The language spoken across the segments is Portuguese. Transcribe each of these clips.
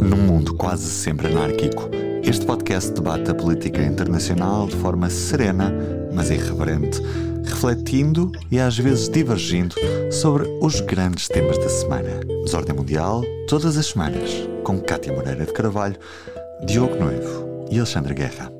Num mundo quase sempre anárquico, este podcast debate a política internacional de forma serena, mas irreverente, refletindo e às vezes divergindo sobre os grandes temas da semana. Desordem Mundial, todas as semanas, com Cátia Moreira de Carvalho, Diogo Noivo e Alexandre Guerra.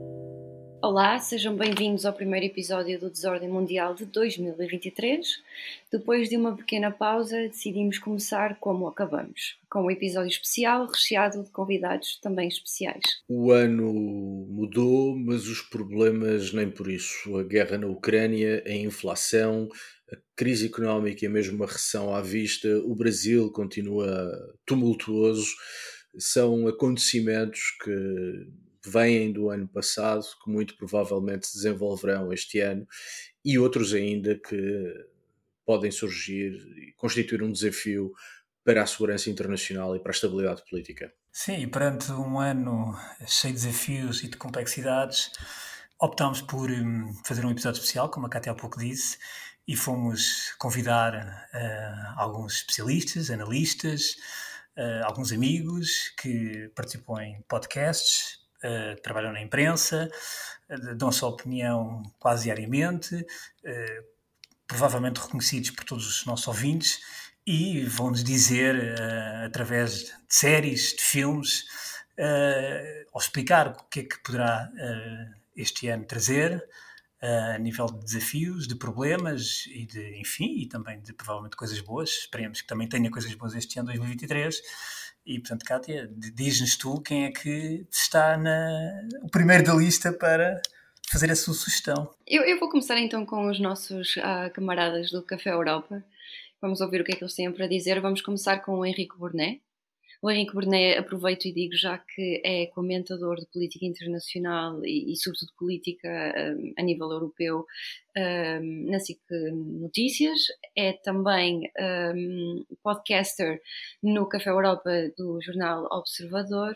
Olá, sejam bem-vindos ao primeiro episódio do Desordem Mundial de 2023. Depois de uma pequena pausa, decidimos começar como acabamos, com um episódio especial recheado de convidados também especiais. O ano mudou, mas os problemas nem por isso. A guerra na Ucrânia, a inflação, a crise económica e mesmo uma recessão à vista, o Brasil continua tumultuoso. São acontecimentos que vêm do ano passado, que muito provavelmente se desenvolverão este ano, e outros ainda que podem surgir e constituir um desafio para a segurança internacional e para a estabilidade política. Sim, perante um ano cheio de desafios e de complexidades, optámos por um, fazer um episódio especial, como a Cátia há pouco disse, e fomos convidar uh, alguns especialistas, analistas, uh, alguns amigos que participam em podcasts, uh, trabalham na imprensa, uh, dão a sua opinião quase diariamente, uh, provavelmente reconhecidos por todos os nossos ouvintes, e vão-nos dizer, através de séries, de filmes, ou explicar o que é que poderá este ano trazer a nível de desafios, de problemas e de, enfim, e também de provavelmente coisas boas. Esperemos que também tenha coisas boas este ano 2023 e, portanto, Kátia, diz-nos tu quem é que está na, o primeiro da lista para fazer a sua sugestão. Eu, eu vou começar então com os nossos uh, camaradas do Café Europa. Vamos ouvir o que é que eles têm para dizer. Vamos começar com o Henrique Burnet. O Henrique Burnet, aproveito e digo já que é comentador de política internacional e, e sobretudo política um, a nível europeu um, na SIC Notícias, é também um, podcaster no Café Europa do jornal Observador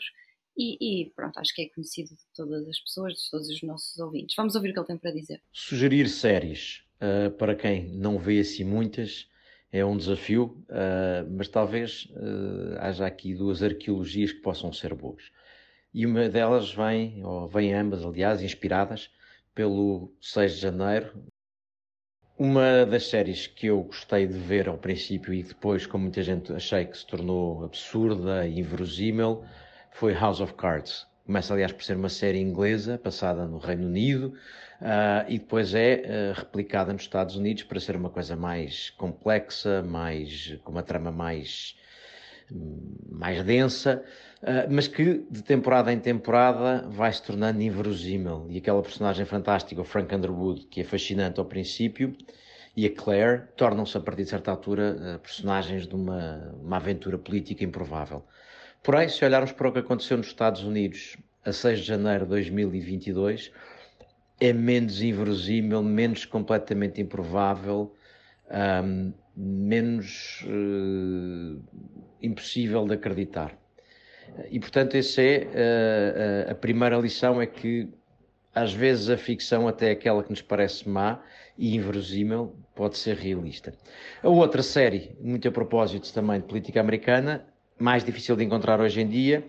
e, e, pronto, acho que é conhecido de todas as pessoas, de todos os nossos ouvintes. Vamos ouvir o que ele tem para dizer. Sugerir séries, uh, para quem não vê assim muitas, é um desafio, uh, mas talvez uh, haja aqui duas arqueologias que possam ser boas. E uma delas vem, ou vem ambas, aliás, inspiradas pelo 6 de janeiro. Uma das séries que eu gostei de ver ao princípio e depois, como muita gente achei que se tornou absurda e inverosímil, foi House of Cards. Começa, aliás, por ser uma série inglesa, passada no Reino Unido, uh, e depois é uh, replicada nos Estados Unidos para ser uma coisa mais complexa, mais, com uma trama mais, mais densa, uh, mas que de temporada em temporada vai se tornando inverosímil. E aquela personagem fantástica, o Frank Underwood, que é fascinante ao princípio, e a Claire tornam-se, a partir de certa altura, personagens de uma, uma aventura política improvável. Porém, se olharmos para o que aconteceu nos Estados Unidos a 6 de janeiro de 2022, é menos inverosímil, menos completamente improvável, menos uh, impossível de acreditar. E, portanto, essa é uh, a primeira lição: é que às vezes a ficção, até aquela que nos parece má e inverosímil, pode ser realista. A outra série, muito a propósito também de política americana, mais difícil de encontrar hoje em dia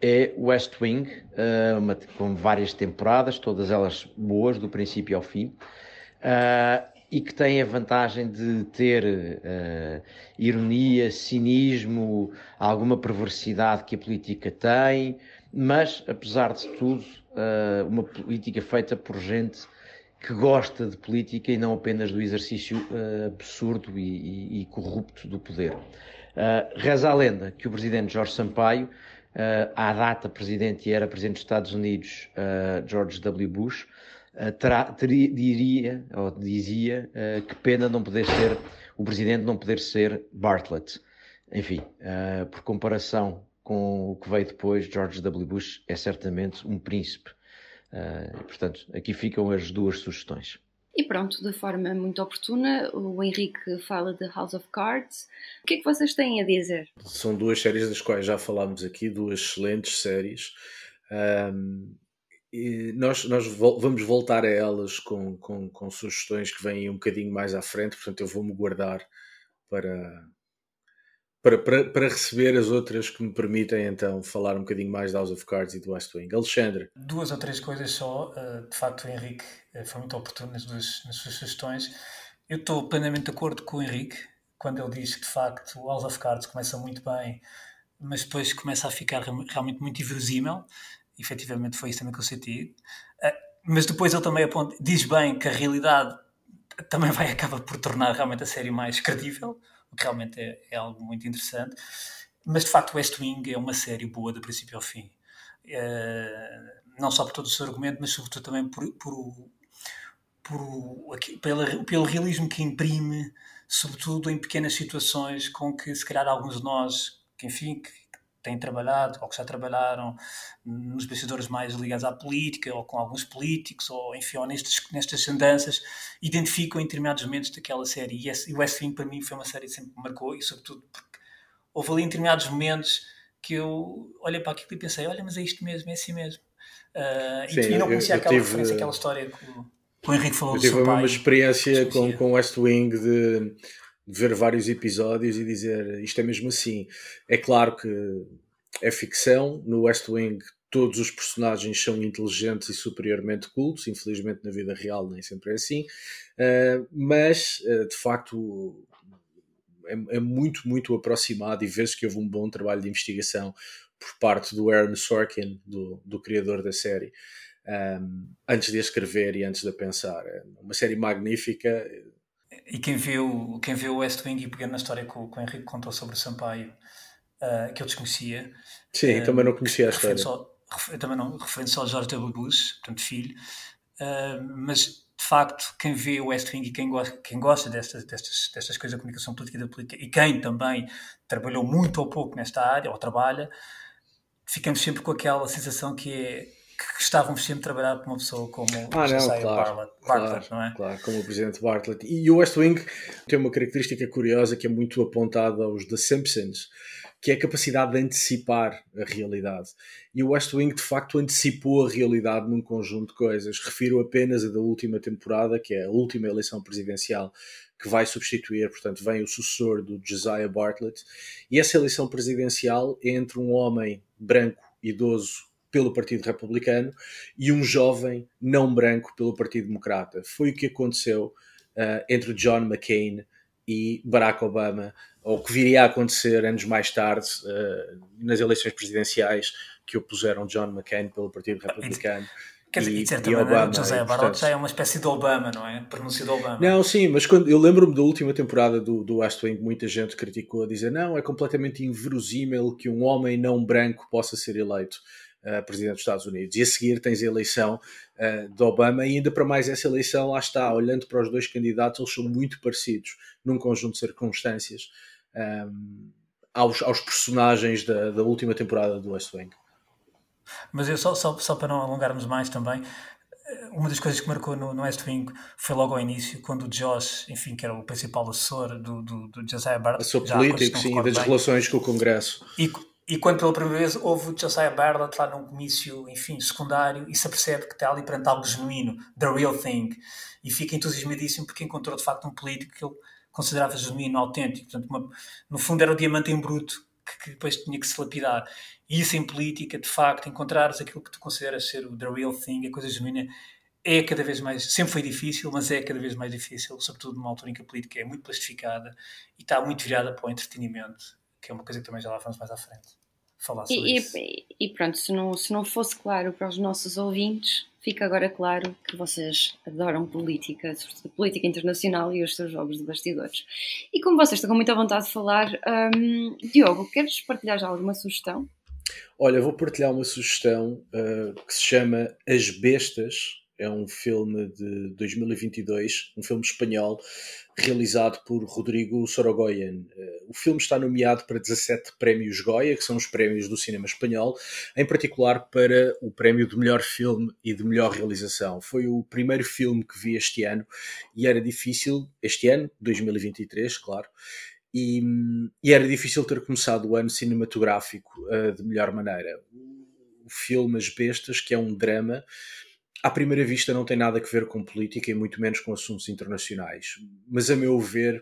é West Wing, uh, uma, com várias temporadas, todas elas boas, do princípio ao fim, uh, e que tem a vantagem de ter uh, ironia, cinismo, alguma perversidade que a política tem, mas, apesar de tudo, uma política feita por gente que gosta de política e não apenas do exercício absurdo e, e, e corrupto do poder. Uh, reza a lenda que o presidente Jorge Sampaio, uh, à data presidente e era presidente dos Estados Unidos, uh, George W. Bush, terá, teria, diria, ou dizia, que pena não poder ser, o presidente não poder ser Bartlett. Enfim, por comparação com o que veio depois, George W. Bush é certamente um príncipe. portanto, aqui ficam as duas sugestões. E pronto, de forma muito oportuna, o Henrique fala de House of Cards. O que é que vocês têm a dizer? São duas séries das quais já falámos aqui, duas excelentes séries. Um, e nós, nós vamos voltar a elas com, com, com, sugestões que vêm um bocadinho mais à frente, portanto eu vou-me guardar para, para, para, para, receber as outras que me permitem então falar um bocadinho mais da House of Cards e do West Wing. Alexandre. Duas ou três coisas só. Uh, de facto, o Henrique uh, foi muito oportuno nas, duas, nas suas sugestões. Eu estou plenamente de acordo com o Henrique quando ele diz que de facto o House of Cards começa muito bem, mas depois começa a ficar realmente muito inverosímil. Efetivamente foi isso também que eu senti. Uh, mas depois ele também aponta, diz bem que a realidade também vai acabar por tornar realmente a série mais credível realmente é, é, algo muito interessante. Mas de facto, West Wing é uma série boa do princípio ao fim. É, não só por todo o seu argumento, mas sobretudo também por, por, por, pela, pelo realismo que imprime, sobretudo em pequenas situações com que, se calhar, alguns de nós, que enfim, que têm trabalhado ou que já trabalharam nos bastidores mais ligados à política ou com alguns políticos ou enfim, ou nestes, nestas andanças, identificam em determinados momentos daquela série. E o West Wing para mim foi uma série que sempre me marcou e sobretudo porque houve ali em determinados momentos que eu olhei para aquilo e pensei, olha, mas é isto mesmo, é assim mesmo. Uh, Sim, e, não conhecia eu, eu aquela tive, referência, aquela história que o, que o Henrique falou eu tive uma experiência com, com West Wing de ver vários episódios e dizer isto é mesmo assim. É claro que é ficção, no West Wing todos os personagens são inteligentes e superiormente cultos, infelizmente na vida real nem sempre é assim, uh, mas uh, de facto é, é, muito, muito aproximado e vê-se que houve um bom trabalho de investigação por parte do Aaron Sorkin, do, do criador da série, um, ehm, antes de a escrever e antes de a pensar. É uma série magnífica e quem viu, quem viu o West Wing e pegando na história que o, que o Henrique contou sobre o Sampaio, uh, que eu desconhecia. Sim, uh, também não conhecia a história. Só, eu também não, referente só ao George W. Bush, portanto, filho. Uh, mas, de facto, quem vê o West Wing e quem gosta, quem gosta destas, destas, destas coisas da comunicação política e da política, e quem também trabalhou muito ou pouco nesta área, ou trabalha, ficamos sempre com aquela sensação que é que estávamos sempre a trabalhar com uma pessoa como ah, não, claro, Bartlett, Bartlett claro, não é? Claro, como o presidente Bartlett. E o West Wing tem uma característica curiosa que é muito apontada aos The Simpsons, que é a capacidade de antecipar a realidade. E o West Wing, de facto, antecipou a realidade num conjunto de coisas. Refiro apenas a da última temporada, que é a última eleição presidencial que vai substituir, portanto, vem o sucessor do Josiah Bartlett. E essa eleição presidencial é entre um homem branco, idoso, pelo Partido Republicano e um jovem não branco pelo Partido Democrata. Foi o que aconteceu uh, entre John McCain e Barack Obama, ou que viria a acontecer anos mais tarde uh, nas eleições presidenciais que opuseram John McCain pelo Partido Republicano. Quer dizer, e, de certa maneira, Obama, José Barot já é uma espécie de Obama, não é? Pronúncio de Obama. Não, sim, mas quando eu lembro-me da última temporada do, do West Wing, muita gente criticou a dizer não, é completamente inverosímil que um homem não branco possa ser eleito uh, presidente dos Estados Unidos. E a seguir tens a eleição uh, de Obama, e ainda para mais essa eleição, lá está, olhando para os dois candidatos, eles são muito parecidos num conjunto de circunstâncias um, ehm, aos, aos personagens da, da última temporada do West Wing. Mas eu só, só, só para não alongarmos mais também, eh, uma das coisas que marcou no, no West Wing foi logo ao início, quando o Josh, enfim, que era o principal assessor do, do, do Josiah Bartlett. Assessor político, sim, das bem, relações com o Congresso. E, e quando pela primeira vez houve o Josiah Bartlett lá num comício, enfim, secundário, e se apercebe que está ali perante algo genuíno, the real thing, e fica entusiasmadíssimo porque encontrou de facto um político que ele considerava genuíno, autêntico. Portanto, uma, no fundo era o diamante em bruto que, que, depois tinha que se lapidar. E isso em política, de facto, encontrares aquilo que tu consideras ser o the real thing, a coisa genuína, é cada vez mais, sempre foi difícil, mas é cada vez mais difícil, sobretudo numa altura em que a política é muito plastificada e está muito virada para o entretenimento que é uma coisa que também já lá vamos mais à frente falar sobre e, isso. E, e, pronto, se não, se não fosse claro para os nossos ouvintes, fica agora claro que vocês adoram política, sobretudo política internacional e os seus jogos de bastidores. E como vocês estão com muita vontade de falar, um, Diogo, queres partilhar já alguma sugestão? Olha, vou partilhar uma sugestão uh, que se chama As Bestas, é um filme de 2022, um filme espanhol, realizado por Rodrigo Sorogoyen. Eh, o filme está nomeado para 17 prémios Goya, que são os prémios do cinema espanhol, em particular para o prémio de melhor filme e de melhor realização. Foi o primeiro filme que vi este ano e era difícil, este ano, 2023, claro, e, e era difícil ter começado o ano cinematográfico uh, de melhor maneira. O filme As Bestas, que é um drama à primeira vista não tem nada a ver com política e muito menos com assuntos internacionais. Mas, a meu ver,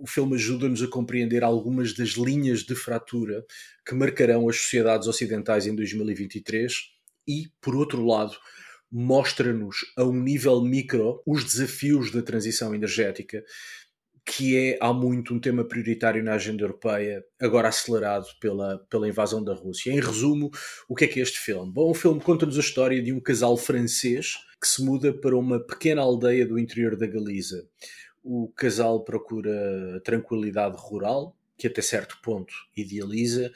o filme ajuda-nos a compreender algumas das linhas de fratura que marcarão as sociedades ocidentais em 2023 e, por outro lado, mostra-nos a um nível micro os desafios da transição energética, que é há muito um tema prioritário na agenda europeia, agora acelerado pela, pela invasão da Rússia. Em resumo, o que é que é este filme? Bom, o filme conta-nos a história de um casal francês que se muda para uma pequena aldeia do interior da Galiza. O casal procura tranquilidade rural, que até certo ponto idealiza,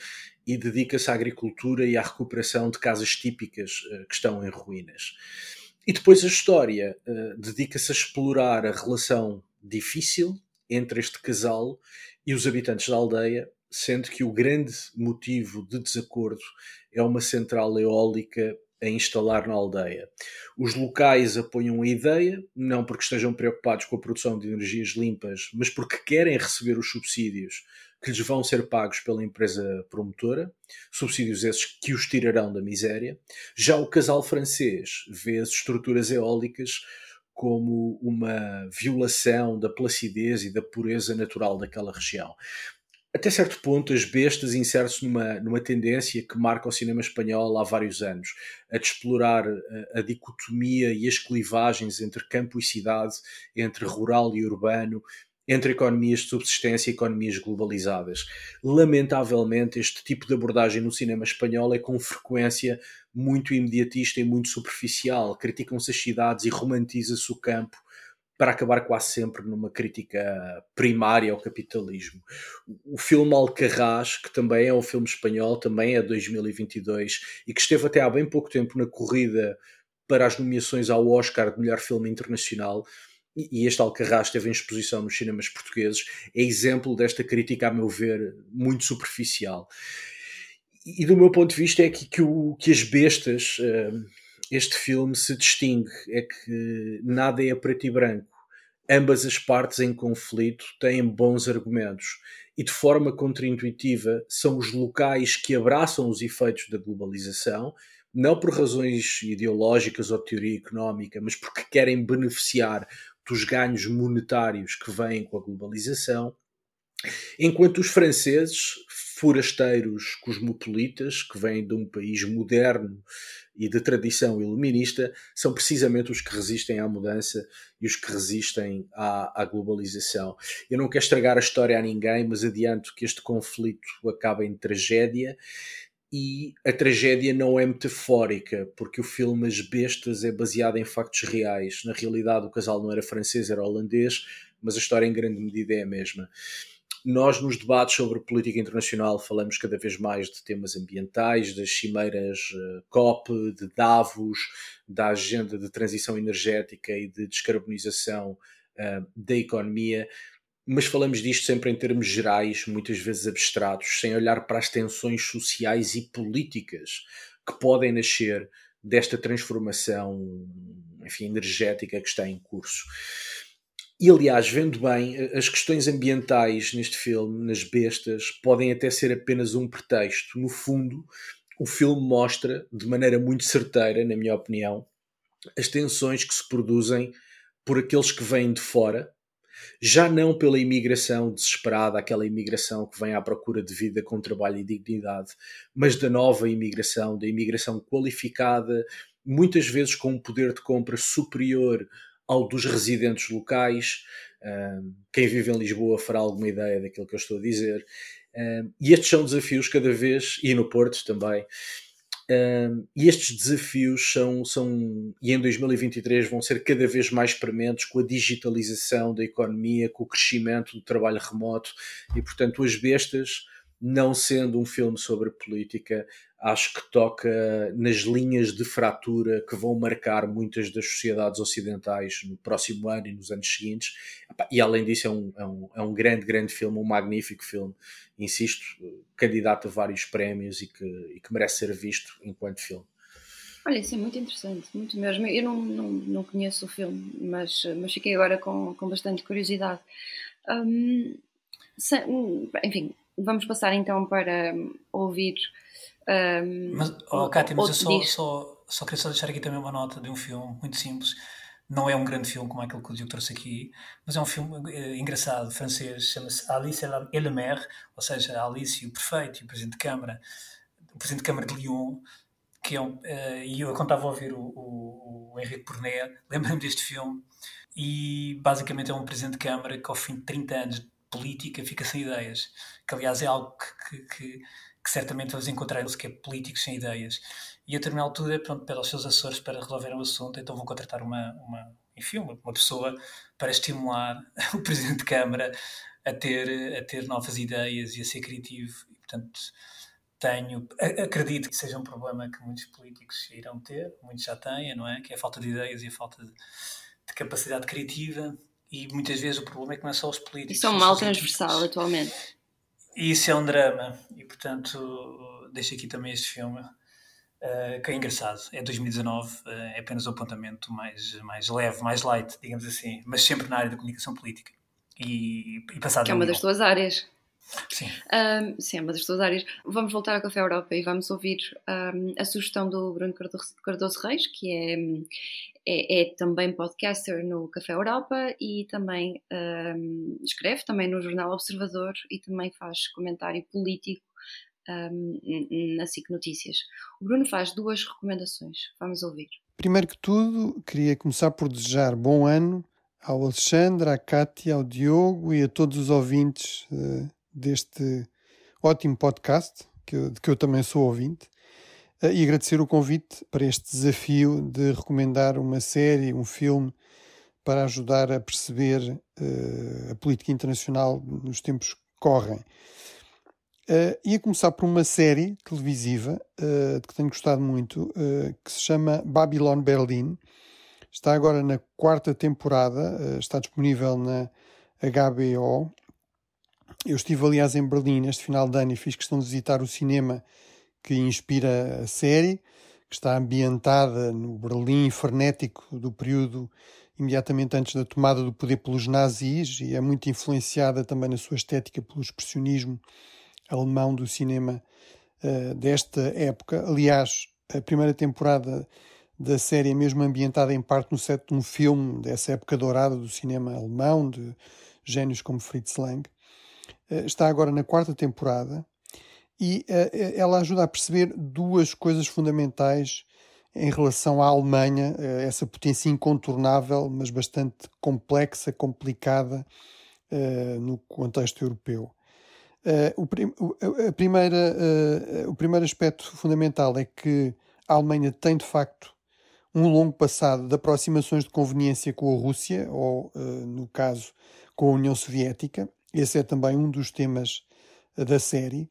e dedica-se à agricultura e à recuperação de casas típicas uh, que estão em ruínas. E depois a história uh, dedica-se a explorar a relação difícil entre este casal e os habitantes da aldeia, sendo que o grande motivo de desacordo é uma central eólica a instalar na aldeia. Os locais apoiam a ideia, não porque estejam preocupados com a produção de energias limpas, mas porque querem receber os subsídios que lhes vão ser pagos pela empresa promotora, subsídios esses que os tirarão da miséria. Já o casal francês vê as estruturas eólicas como uma violação da placidez e da pureza natural daquela região. Até certo ponto, as bestas insere-se numa, numa tendência que marca o cinema espanhol há vários anos, a de explorar a, a dicotomia e as clivagens entre campo e cidade, entre rural e urbano, entre economias de subsistência e economias globalizadas. Lamentavelmente, este tipo de abordagem no cinema espanhol é com frequência muito imediatista e muito superficial. Criticam-se as cidades e romantiza-se o campo para acabar quase sempre numa crítica primária ao capitalismo. O filme Alcarrás, que também é um filme espanhol, também é 2022 e que esteve até há bem pouco tempo na corrida para as nomeações ao Oscar de melhor filme internacional, e este Alcarrás esteve em exposição nos cinemas portugueses, é exemplo desta crítica, a meu ver, muito superficial. E do meu ponto de vista é que, que, o, que as bestas, uh, este filme se distingue, é que nada é preto e branco. Ambas as partes em conflito têm bons argumentos e de forma contraintuitiva são os locais que abraçam os efeitos da globalização, não por razões ideológicas ou teoria económica, mas porque querem beneficiar dos ganhos monetários que vêm com a globalização, enquanto os franceses, forasteiros cosmopolitas, que vêm de um país moderno e de tradição iluminista, são precisamente os que resistem à mudança e os que resistem à, à globalização. Eu não quero estragar a história a ninguém, mas adianto que este conflito acaba em tragédia e a tragédia não é metafórica, porque o filme As Bestas é baseado em factos reais. Na realidade, o casal não era francês, era holandês, mas a história em grande medida é a mesma. Nós, nos debates sobre política internacional, falamos cada vez mais de temas ambientais, das cimeiras eh, COP, de Davos, da agenda de transição energética e de descarbonização uh, da economia mas falamos disto sempre em termos gerais, muitas vezes abstratos, sem olhar para as tensões sociais e políticas que podem nascer desta transformação enfim, energética que está em curso. E aliás, vendo bem, as questões ambientais neste filme, nas bestas, podem até ser apenas um pretexto. No fundo, o filme mostra, de maneira muito certeira, na minha opinião, as tensões que se produzem por aqueles que vêm de fora já não pela imigração desesperada, aquela imigração que vem à procura de vida com trabalho e dignidade, mas da nova imigração, da imigração qualificada, muitas vezes com um poder de compra superior ao dos residentes locais. quem vive em Lisboa fará alguma ideia daquilo que eu estou a dizer. e estes são desafios cada vez, e no Porto também, E estes desafios são, são, e em 2023 vão ser cada vez mais prementes com a digitalização da economia, com o crescimento do trabalho remoto, e portanto, As Bestas, não sendo um filme sobre política, acho que toca nas linhas de fratura que vão marcar muitas das sociedades ocidentais no próximo ano e nos anos seguintes. E além disso, é um, é um, é um grande, grande filme, um magnífico filme, insisto, candidato a vários prémios e que, e que merece ser visto enquanto filme. Olha, isso é muito interessante, muito mesmo. Eu não, não, não conheço o filme, mas, mas fiquei agora com, com bastante curiosidade. Um, se, enfim, vamos passar então para ouvir um, mas, oh, Kátia, mas eu só, só, só queria só deixar aqui também uma nota de um filme muito simples, Não é um grande filme como aquele que o Diogo trouxe aqui, mas é um filme uh, engraçado, francês, chama-se Alice et la Mère, ou seja, Alice, o prefeito e o presidente de Câmara, o presidente de Câmara de Lyon, que é um, uh, e eu quando estava a ouvir o, o, o Henrique Pornet, lembro-me deste filme, e basicamente é um presidente de Câmara que ao fim de 30 anos política fica sem ideias, que aliás é algo que, que, que, que certamente vamos encontrar que é políticos sem ideias. E a determinada altura, pronto, pede aos seus assessores para resolver o assunto, então vão contratar uma, uma, enfim, uma, uma pessoa para estimular o Presidente de Câmara a ter, a ter novas ideias e a ser criativo. E, portanto, tenho, acredito que seja um problema que muitos políticos irão ter, muitos já têm, não é? Que é a falta de ideias e a falta de, de capacidade criativa. E muitas vezes o problema é que não é só os políticos. Isso é um mal transversal atualmente. E isso é um drama. E portanto, deixo aqui também este filme Uh, que é engraçado. É 2019, uh, eh, é apenas o um apontamento mais, mais leve, mais light, digamos assim, mas sempre na área da comunicação política. E, e passado que é uma das tuas áreas. Sim. Um, sim, é uma das tuas áreas. Vamos voltar ao Café Europa e vamos ouvir um, a sugestão do Bruno Cardoso Reis, que é, é, é, também podcaster no Café Europa e também um, escreve também no Jornal Observador e também faz comentário político um, na SIC Notícias. O Bruno faz duas recomendações, vamos ouvir. Primeiro que tudo, queria começar por desejar bom ano ao Alexandre, à Cátia, ao Diogo e a todos os ouvintes uh, deste ótimo podcast, que eu, de que eu também sou ouvinte, uh, e agradecer o convite para este desafio de recomendar uma série, um filme, para ajudar a perceber uh, a política internacional nos tempos que correm. Uh, ia começar por uma série televisiva uh, que tenho gostado muito, uh, que se chama Babylon Berlin. Está agora na quarta temporada, está disponível na HBO. Eu estive, aliás, em Berlim este final de ano e fiz questão de visitar o cinema que inspira a série, que está ambientada no Berlim frenético do período imediatamente antes da tomada do poder pelos nazis e é muito influenciada também na sua estética pelo expressionismo alemão do cinema uh, desta época. Aliás, a primeira temporada da série é mesmo ambientada em parte no set de um filme dessa época dourada do cinema alemão, de gênios como Fritz Lang. Uh, está agora na quarta temporada e uh, ela ajuda a perceber duas coisas fundamentais em relação à Alemanha, essa potência incontornável, mas bastante complexa, complicada no contexto europeu. O, prim a primeira, o primeiro aspecto fundamental é que a Alemanha tem de facto um longo passado de aproximações de conveniência com a Rússia, ou, no caso, com a União Soviética. Esse é também um dos temas da série.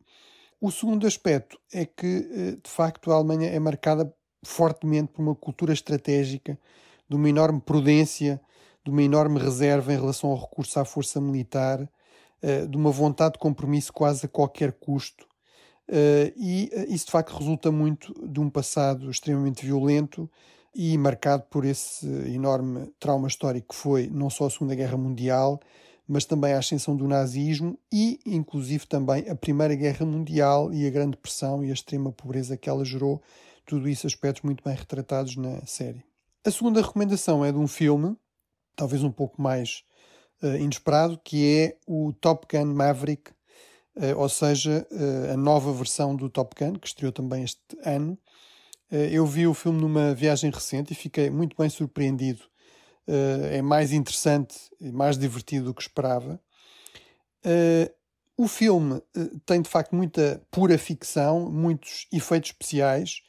O segundo aspecto é que, de facto, a Alemanha é marcada fortemente por uma cultura estratégica, de uma enorme prudência, de uma enorme reserva em relação ao recurso à força militar eh, de uma vontade de compromisso quase a qualquer custo. E isso de facto resulta muito de um passado extremamente violento e marcado por esse enorme trauma histórico que foi não só a Segunda Guerra Mundial, mas também a ascensão do nazismo e, inclusive, também a Primeira Guerra Mundial e a Grande Depressão e a extrema pobreza que ela gerou. Tudo isso aspectos muito bem retratados na série. A segunda recomendação é de um filme, talvez um pouco mais uh, inesperado, que é o Top Gun Maverick, uh, ou seja, uh, a nova versão do Top Gun, que estreou também este ano. eu vi o filme numa viagem recente e fiquei muito bem surpreendido. É mais interessante e mais divertido do que esperava. o filme tem de facto muita pura ficção, muitos efeitos especiais,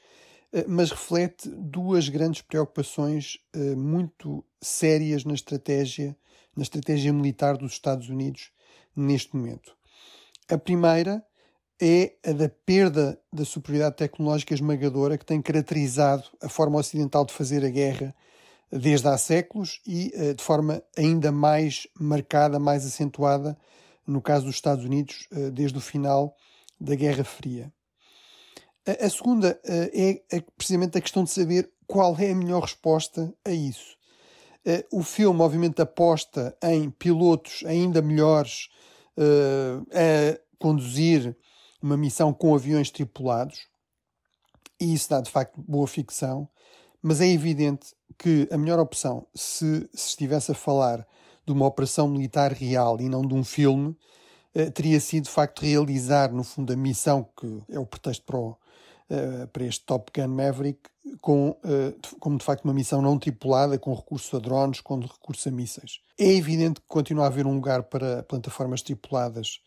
mas reflete duas grandes preocupações muito sérias na estratégia na estratégia militar dos Estados Unidos neste momento. A primeira é a da perda da superioridade tecnológica esmagadora que tem caracterizado a forma ocidental de fazer a guerra desde há séculos e eh, de forma ainda mais marcada, mais acentuada, no caso dos Estados Unidos, eh, desde o final da Guerra Fria. A segunda eh, é precisamente a questão de saber qual é a melhor resposta a isso. O filme, obviamente, aposta em pilotos ainda melhores a conduzir uma missão com aviões tripulados, e isso dá de facto boa ficção, mas é evidente que a melhor opção, se, se estivesse a falar de uma operação militar real e não de um filme, eh, teria sido de facto realizar, no fundo, a missão que é o pretexto para, o, eh, para este Top Gun Maverick, com, eh, como de facto uma missão não tripulada, com recurso a drones, com recurso a mísseis. É evidente que continua a haver um lugar para plataformas tripuladas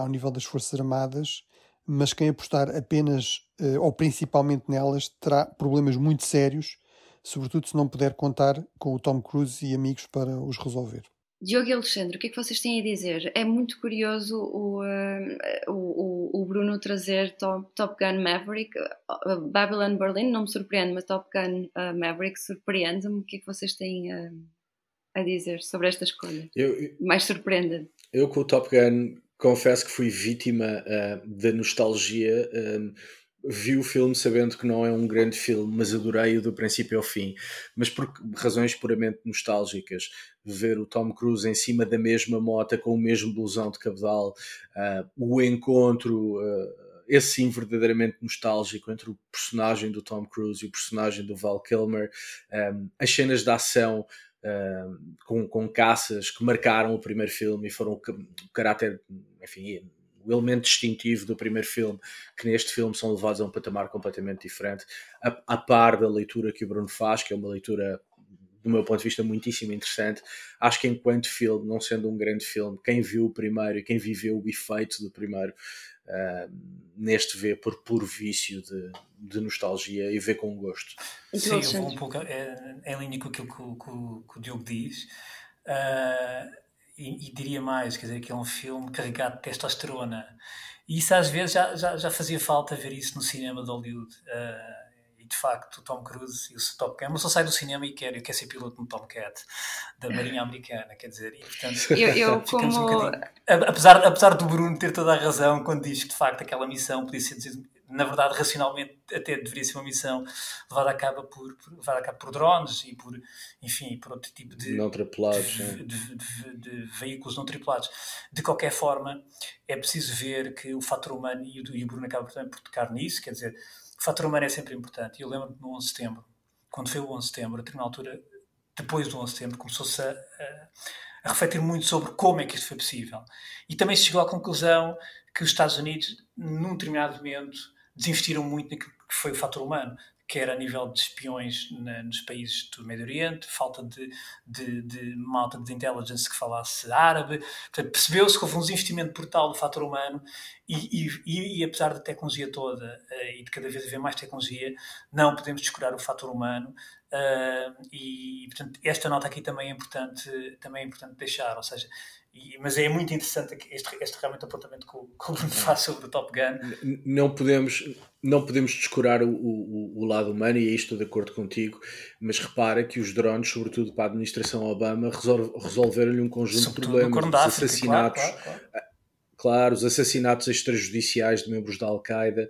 ao nível das Forças Armadas, mas quem apostar apenas ou principalmente nelas terá problemas muito sérios sobretudo se não puder contar com o Tom Cruise e amigos para os resolver. Diogo e Alexandre, o que é que vocês têm a dizer? É muito curioso o, uh, o, o, Bruno trazer Top, Top Gun Maverick. Uh, Babylon Berlin não me surpreende, mas Top Gun uh, Maverick surpreende-me. O que é que vocês têm a dizer sobre esta escolha? Eu, eu, Mais surpreendente. Eu com o Top Gun confesso que fui vítima da nostalgia vi o filme sabendo que não é um grande filme, mas adorei-o do princípio ao fim. Mas por razões puramente nostálgicas, ver o Tom Cruise em cima da mesma moto, com o mesmo blusão de cabedal, uh, o encontro, uh, esse sim verdadeiramente nostálgico entre o personagem do Tom Cruise e o personagem do Val Kilmer, um, as cenas de ação. Com, com caças que marcaram o primeiro filme e foram o, o caráter, enfim, o elemento distintivo do primeiro filme, que neste filme são levados a um patamar completamente diferente, a, a par da leitura que o Bruno faz, que é uma leitura do meu ponto de vista, muitíssimo interessante. Acho que enquanto filme, não sendo um grande filme, quem viu o primeiro e quem viveu o efeito do primeiro, uh, neste vê por puro vício de, de, nostalgia e vê com gosto. Sim, eu vou um pouco é, em linha com aquilo que, que, que o Diogo diz. Uh, e, e, diria mais, quer dizer, que é um filme carregado de testosterona. E isso às vezes já, já, já fazia falta ver isso no cinema de Hollywood. Uh, e de facto, o Tom Cruise e o Top Gun, mas só sai do cinema e quer, quer ser piloto no Tomcat da Marinha Americana, quer dizer, e portanto, eu, eu como... um apesar, apesar do Bruno ter toda a razão quando diz que de facto aquela missão podia ser na verdade, racionalmente, até deveria ser uma missão levada a cabo por, por, levada a cabo por drones e por, enfim, por outro tipo de, não tripulados, de, de, de, de, veículos não tripulados. De qualquer forma, é preciso ver que o fator humano, e o, e o Bruno acaba também por tocar nisso, quer dizer, o fator humano é sempre importante. Eu lembro-me no 11 de setembro, quando foi o 11 de setembro, a determinada altura, depois do 11 de setembro, começou-se a, a, a refletir muito sobre como é que isto foi possível. E também se chegou à conclusão que os Estados Unidos, num determinado momento, desinvestiram muito naquilo que foi o fator humano, quer a nível de espiões na, nos países do Médio Oriente, falta de, de, de malta de intelligence que falasse árabe. percebeu-se que houve um desinvestimento brutal do fator humano e, e, e, apesar da tecnologia toda uh, e de cada vez haver mais tecnologia, não podemos descurar o fator humano. Uh, e, portanto, esta nota aqui também é importante, também é importante deixar, ou seja, e, mas é muito interessante este, este realmente apontamento que o, que o Bruno faz sobre o Top Gun. Não podemos, não podemos descurar o, o, o, lado humano, e é isto de acordo contigo, mas repara que os drones, sobretudo para a administração Obama, resolveram-lhe um conjunto de problemas, assassinatos. Claro, claro, claro. Claro, os assassinatos extrajudiciais de membros da Al-Qaeda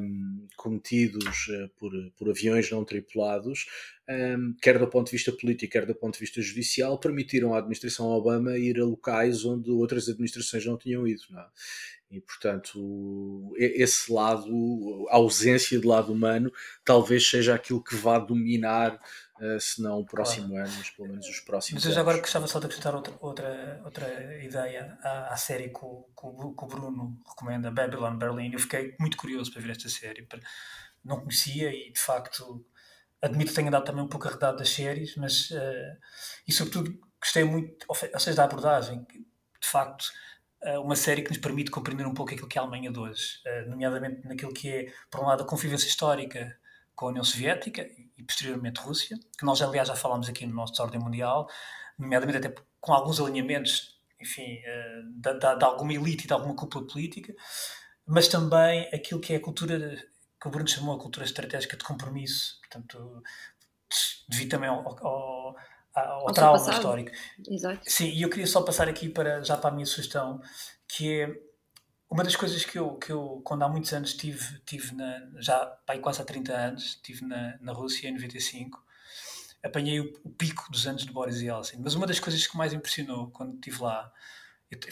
um, cometidos uh, por, por aviões não tripulados, um, quer do ponto de vista político, quer do ponto de vista judicial, permitiram à administração Obama ir a locais onde outras administrações não tinham ido. Não é? E, portanto, esse lado, a ausência de lado humano, talvez seja aquilo que vá dominar, uh, se não o próximo claro. ano, mas pelo menos os próximos Mas eu agora gostava só de acrescentar outra, outra, outra ideia à, à série que o, que o Bruno recomenda, Babylon Berlin. Eu fiquei muito curioso para ver esta série. Não conhecia e, de facto, admito que tenha dado também um pouco arredado das séries, mas uh, e sobretudo gostei muito, ou seja, da abordagem, de facto, uh, uma série que nos permite compreender um pouco aquilo que é a Alemanha de hoje, nomeadamente naquilo que é, por um lado, a convivência histórica com a União Soviética e posteriormente Rússia, que nós aliás já falámos aqui no nosso Desordem Mundial, nomeadamente até com alguns alinhamentos, enfim, de, de, de alguma elite e de alguma cúpula política, mas também aquilo que é a cultura que o Bruno chamou a cultura estratégica de compromisso, portanto, devido também ao, ao, ao, ao trauma histórico. Exato. Sim, e eu queria só passar aqui para, já para a minha sugestão, que é uma das coisas que eu, que eu quando há muitos anos tive, tive na, já pai, quase há 30 anos, estive na, na Rússia em 95, apanhei o, o, pico dos anos de Boris Yeltsin. Mas uma das coisas que mais impressionou quando estive lá,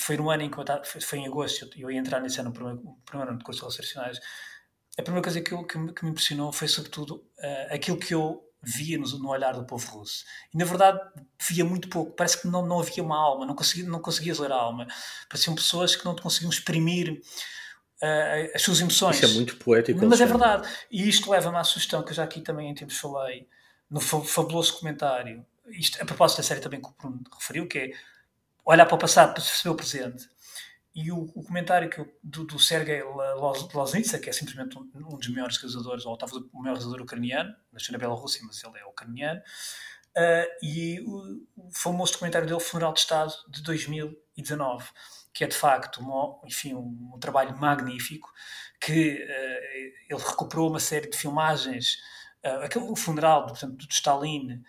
foi no ano em que eu, foi, foi em agosto, eu, ia entrar nesse ano, no primeiro, primeiro ano de cursos relacionais, a primeira coisa que, eu, que me impressionou foi, sobretudo, uh, aquilo que eu via no, no, olhar do povo russo. E, na verdade, via muito pouco. Parece que não, não havia uma alma, não, conseguia, não conseguias ler a alma. Pareciam pessoas que não conseguiam exprimir uh, as suas emoções. Isso é muito poético. Mas é verdade. E isto leva-me à sugestão que eu já aqui também em tempos falei, no fabuloso comentário, isto a propósito da série também que o Bruno referiu, que é olhar para o passado para perceber o presente. E o, o comentário que eu, do, do Sergei Loznitsa, que é simplesmente um, um, dos maiores realizadores, ou talvez o maior realizador ucraniano, nasceu na Bielorrússia, mas ele é ucraniano, uh, e o, o, famoso documentário dele, Funeral de Estado, de 2019, que é de facto uma, enfim, um, um trabalho magnífico, que uh, ele recuperou uma série de filmagens, uh, aquele, o funeral portanto, do Stalin,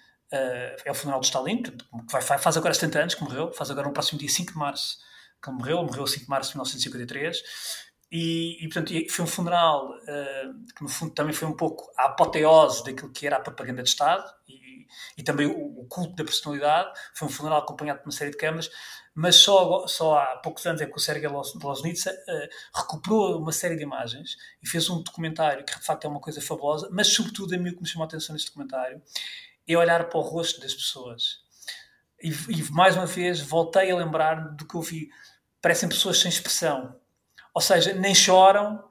é o funeral de Stalin, que vai, faz agora 70 anos que morreu, faz agora no próximo dia 5 de março, que ele morreu, morreu 5 de março de 1953, e, e portanto foi um funeral uh, que no fundo também foi um pouco a apoteose daquilo que era a propaganda de Estado e, e também o, o, culto da personalidade, foi um funeral acompanhado por uma série de câmaras, mas só, só há poucos anos é que o Sergei Loznitsa uh, recuperou uma série de imagens e fez um documentário que de facto é uma coisa fabulosa, mas sobretudo a mim o que me chamou a atenção neste documentário é olhar para o rosto das pessoas. E, e mais uma vez voltei a lembrar do que eu vi parecem pessoas sem expressão. Ou seja, nem choram,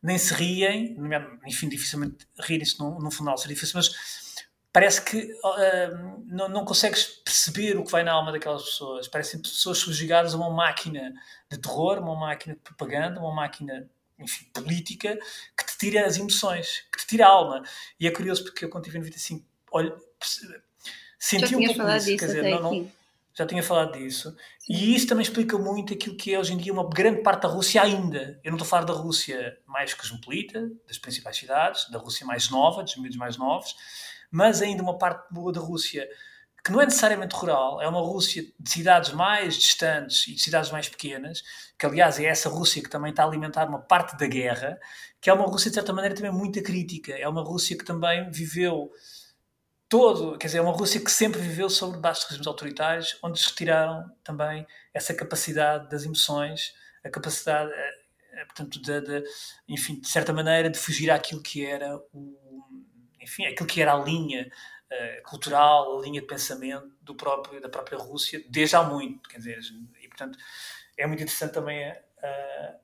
nem se riem, enfim, dificilmente rirem-se num, num funeral seria difícil, mas parece que uh, não, não consegues perceber o que vai na alma daquelas pessoas. Parecem pessoas subjugadas a uma máquina de terror, uma máquina de propaganda, uma máquina, enfim, política, que te tira as emoções, que te tira a alma. E é curioso porque eu, quando estive 95, olha, senti um pouco isso. Quer dizer, não, não, já tinha falado disso. E isso também explica muito aquilo que é hoje em dia uma grande parte da Rússia ainda. Eu não estou a falar da Rússia mais cosmopolita, das principais cidades, da Rússia mais nova, dos medios mais novos, mas ainda uma parte boa da Rússia que não é necessariamente rural, é uma Rússia de cidades mais distantes e de cidades mais pequenas, que aliás é essa Rússia que também está a alimentar uma parte da guerra, que é uma Rússia de certa maneira também muito crítica, é uma Rússia que também viveu todo, quer dizer, é uma Rússia que sempre viveu sobre baixos regimes autoritários, onde se retiraram também essa capacidade das emoções, a capacidade, eh, eh, portanto, de, de, enfim, de certa maneira, de fugir àquilo que era o, enfim, aquilo que era a linha uh, cultural, a linha de pensamento do próprio, da própria Rússia, desde há muito, quer dizer, e portanto é muito interessante também a,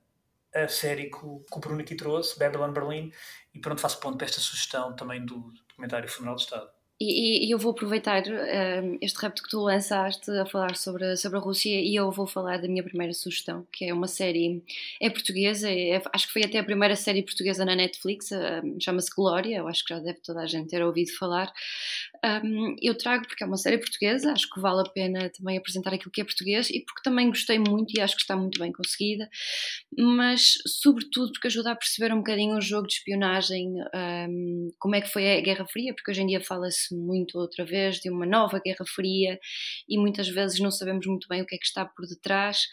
a, série que o, que o Bruno aqui trouxe, Babylon Berlin, e pronto, faço ponto para esta sugestão também do documentário Funeral do Estado. E, e, eu vou aproveitar um, este repto que tu lançaste a falar sobre, sobre a Rússia e eu vou falar da minha primeira sugestão, que é uma série, é portuguesa, é, acho que foi até a primeira série portuguesa na Netflix, um, chama-se Glória, eu acho que já deve toda a gente ter ouvido falar. Um, eu trago porque é uma série portuguesa, acho que vale a pena também apresentar aquilo que é português e porque também gostei muito e acho que está muito bem conseguida, mas sobretudo porque ajuda a perceber um bocadinho o jogo de espionagem, como é que foi a Guerra Fria, porque hoje em dia fala-se muito outra vez de uma nova Guerra Fria e muitas vezes não sabemos muito bem o que é que está por detrás.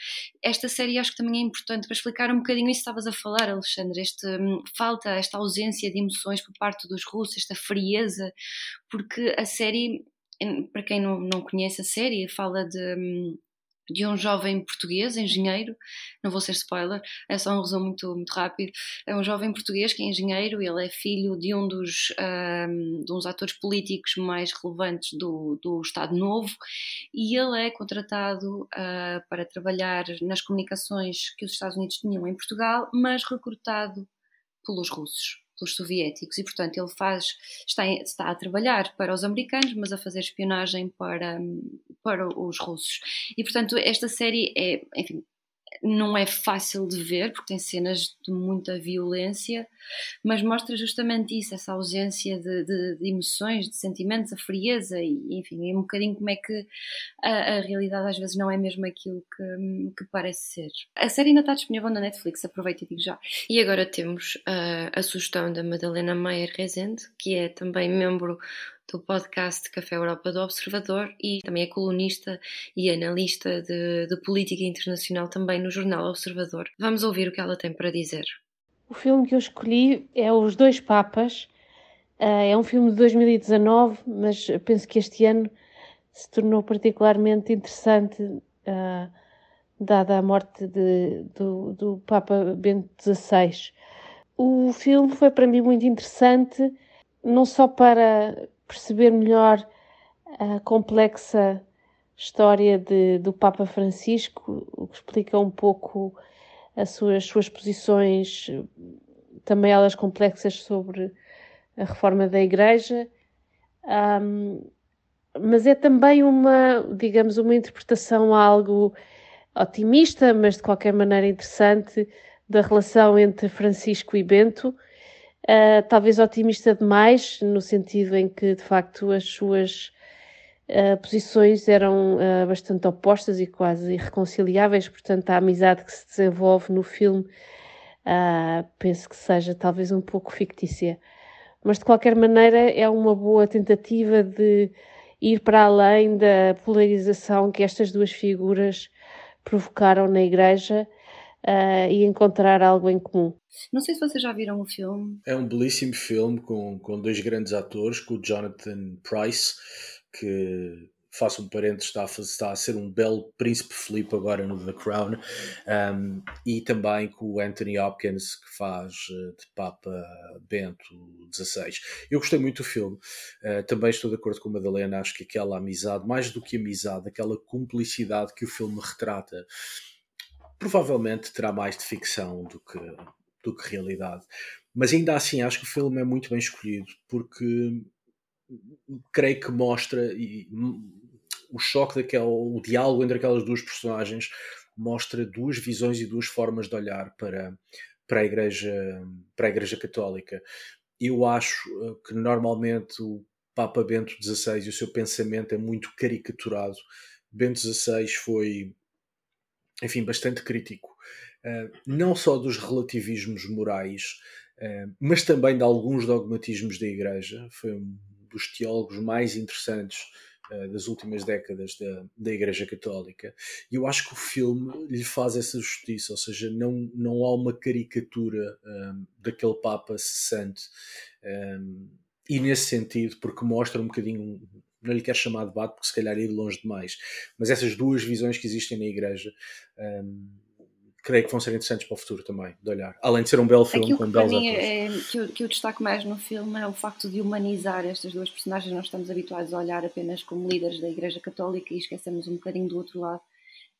Esta série acho que também é importante para explicar um bocadinho isso que estavas a falar, Alexandre, este, hum, falta, esta ausência de emoções por parte dos russos, esta frieza, porque a série, para quem não, não conhece a série, fala de hum, de um jovem português, engenheiro, não vou ser spoiler, é só um resumo muito, muito rápido. É um jovem português que é engenheiro, ele é filho de um dos, um, de uns atores políticos mais relevantes do, do Estado Novo e ele é contratado uh, para trabalhar nas comunicações que os Estados Unidos tinham em Portugal, mas recrutado pelos russos pelos soviéticos e, portanto, ele faz, está, está a trabalhar para os americanos, mas a fazer espionagem para, para os russos. E, portanto, esta série é, enfim, não é fácil de ver porque tem cenas de muita violência, mas mostra justamente isso, essa ausência de, de, de emoções, de sentimentos, a frieza e enfim, é um bocadinho como é que a, a, realidade às vezes não é mesmo aquilo que, que parece ser. A série ainda está disponível na Netflix, aproveita e digo já. E agora temos a, a sugestão da Madalena Maier Rezende, que é também membro do podcast Café Europa do Observador e também é colunista e analista de, de política internacional também no jornal Observador. Vamos ouvir o que ela tem para dizer. O filme que eu escolhi é Os Dois Papas. Uh, é um filme de 2019, mas penso que este ano se tornou particularmente interessante, uh, dada a morte de, do, do Papa Bento XVI. O filme foi para mim muito interessante, não só para perceber melhor a complexa história de, do Papa Francisco, o que explica um pouco as suas, posições, também elas complexas sobre a reforma da Igreja, um, mas é também uma, digamos, uma interpretação algo otimista, mas de qualquer maneira interessante, da relação entre Francisco e Bento. Uh, talvez otimista demais, no sentido em que, de facto, as suas uh, posições eram uh, bastante opostas e quase irreconciliáveis, portanto, a amizade que se desenvolve no filme penso que seja talvez um pouco fictícia. Mas, de qualquer maneira, é uma boa tentativa de ir para além da polarização que estas duas figuras provocaram na Igreja uh, e encontrar algo em comum. Não sei se vocês já viram o filme. É um belíssimo filme com, com dois grandes atores, com o Jonathan Price, que faço um parênteses, está a, está a ser um belo príncipe Felipe agora no The Crown, um, e também com o Anthony Hopkins, que faz uh, de Papa Bento XVI. Eu gostei muito do filme, uh, também estou de acordo com a Madalena, acho que aquela amizade, mais do que amizade, aquela cumplicidade que o filme retrata, provavelmente terá mais de ficção do que, do que realidade. Mas ainda assim, acho que o filme é muito bem escolhido, porque creio que mostra e, o choque daquele, o diálogo entre aquelas duas personagens mostra duas visões e duas formas de olhar para, para, a, igreja, para a Igreja Católica. Eu acho eh, que normalmente o Papa Bento XVI e o seu pensamento é muito caricaturado. Bento XVI foi, enfim, bastante crítico, uh, não só dos relativismos morais, uh, mas também de alguns dogmatismos da Igreja. Foi um dos teólogos mais interessantes uh, das últimas décadas da, da Igreja Católica. E eu acho que o filme lhe faz essa justiça, ou seja, não, não há uma caricatura um, daquele Papa cessante. Um, e nesse sentido, porque mostra um bocadinho, não lhe quero chamar de debate, porque se calhar ir longe demais, mas essas duas visões que existem na Igreja. Um, creio que vão ser interessantes para o futuro também, de olhar. Além de ser um belo filme Aquilo com belos atores. É, que, eu, que eu destaco mais no filme é o facto de humanizar estas duas personagens. Nós estamos habituados a olhar apenas como líderes da Igreja Católica e esquecemos um bocadinho do outro lado.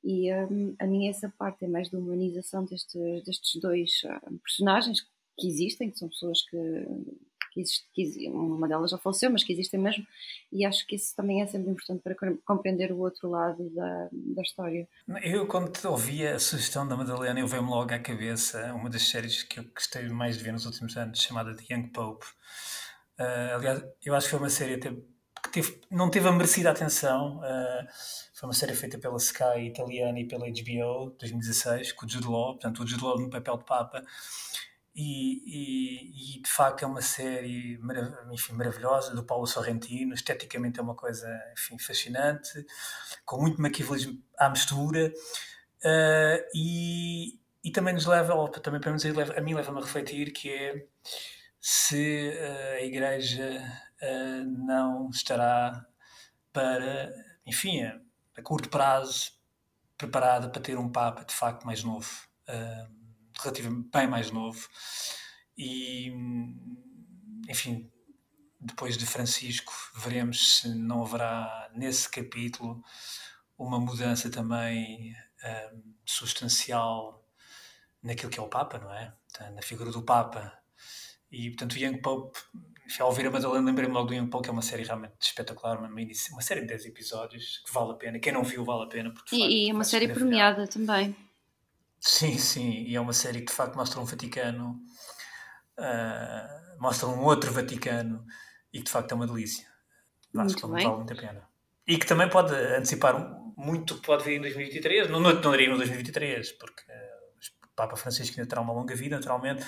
E um, a minha essa parte é mais da humanização destes, destes dois um, personagens que existem, que são pessoas que que, existe, que uma delas já faleceu, mas que existem mesmo, e acho que isso também é sempre importante para compreender o outro lado da, da história. Eu, quando ouvia a sugestão da Madalena, eu veio-me logo à cabeça uma das séries que eu gostei mais de ver nos últimos anos, chamada The Young Pope. Uh, aliás, eu acho que foi uma série até que teve, não teve a merecida atenção. Uh, foi uma série feita pela Sky italiana e pela HBO, 2016, com o Jude Law, portanto, o Jude Law no papel de Papa. E, e, e, de facto é uma série marav enfim, maravilhosa do Paulo Sorrentino, esteticamente é uma coisa enfim, fascinante, com muito maquiavelismo à mistura uh, e, e também nos leva, ou também para leva, a mim leva-me a refletir que é se uh, a Igreja uh, não estará para, enfim, a, a, curto prazo preparada para ter um Papa de facto mais novo. Relativamente bem mais novo. E, enfim, depois de Francisco, veremos se não haverá nesse capítulo uma mudança também um, substancial naquilo que é o Papa, não é? Na figura do Papa. E, portanto, o Young Pope, ao ver a Madalena, lembrei-me logo do Young Pope, que é uma série realmente espetacular, uma, uma série de 10 episódios que vale a pena. Quem não viu, vale a pena. Porque, e, e é uma série premiada também. Sim, sim, e é uma série que de facto mostra um Vaticano, uh, mostra um outro Vaticano e que de facto é uma delícia. Acho que vale muito a pena. E que também pode antecipar muito que pode vir em 2023, não, não, não diria no 2023, porque uh, o Papa Francisco ainda terá uma longa vida, naturalmente.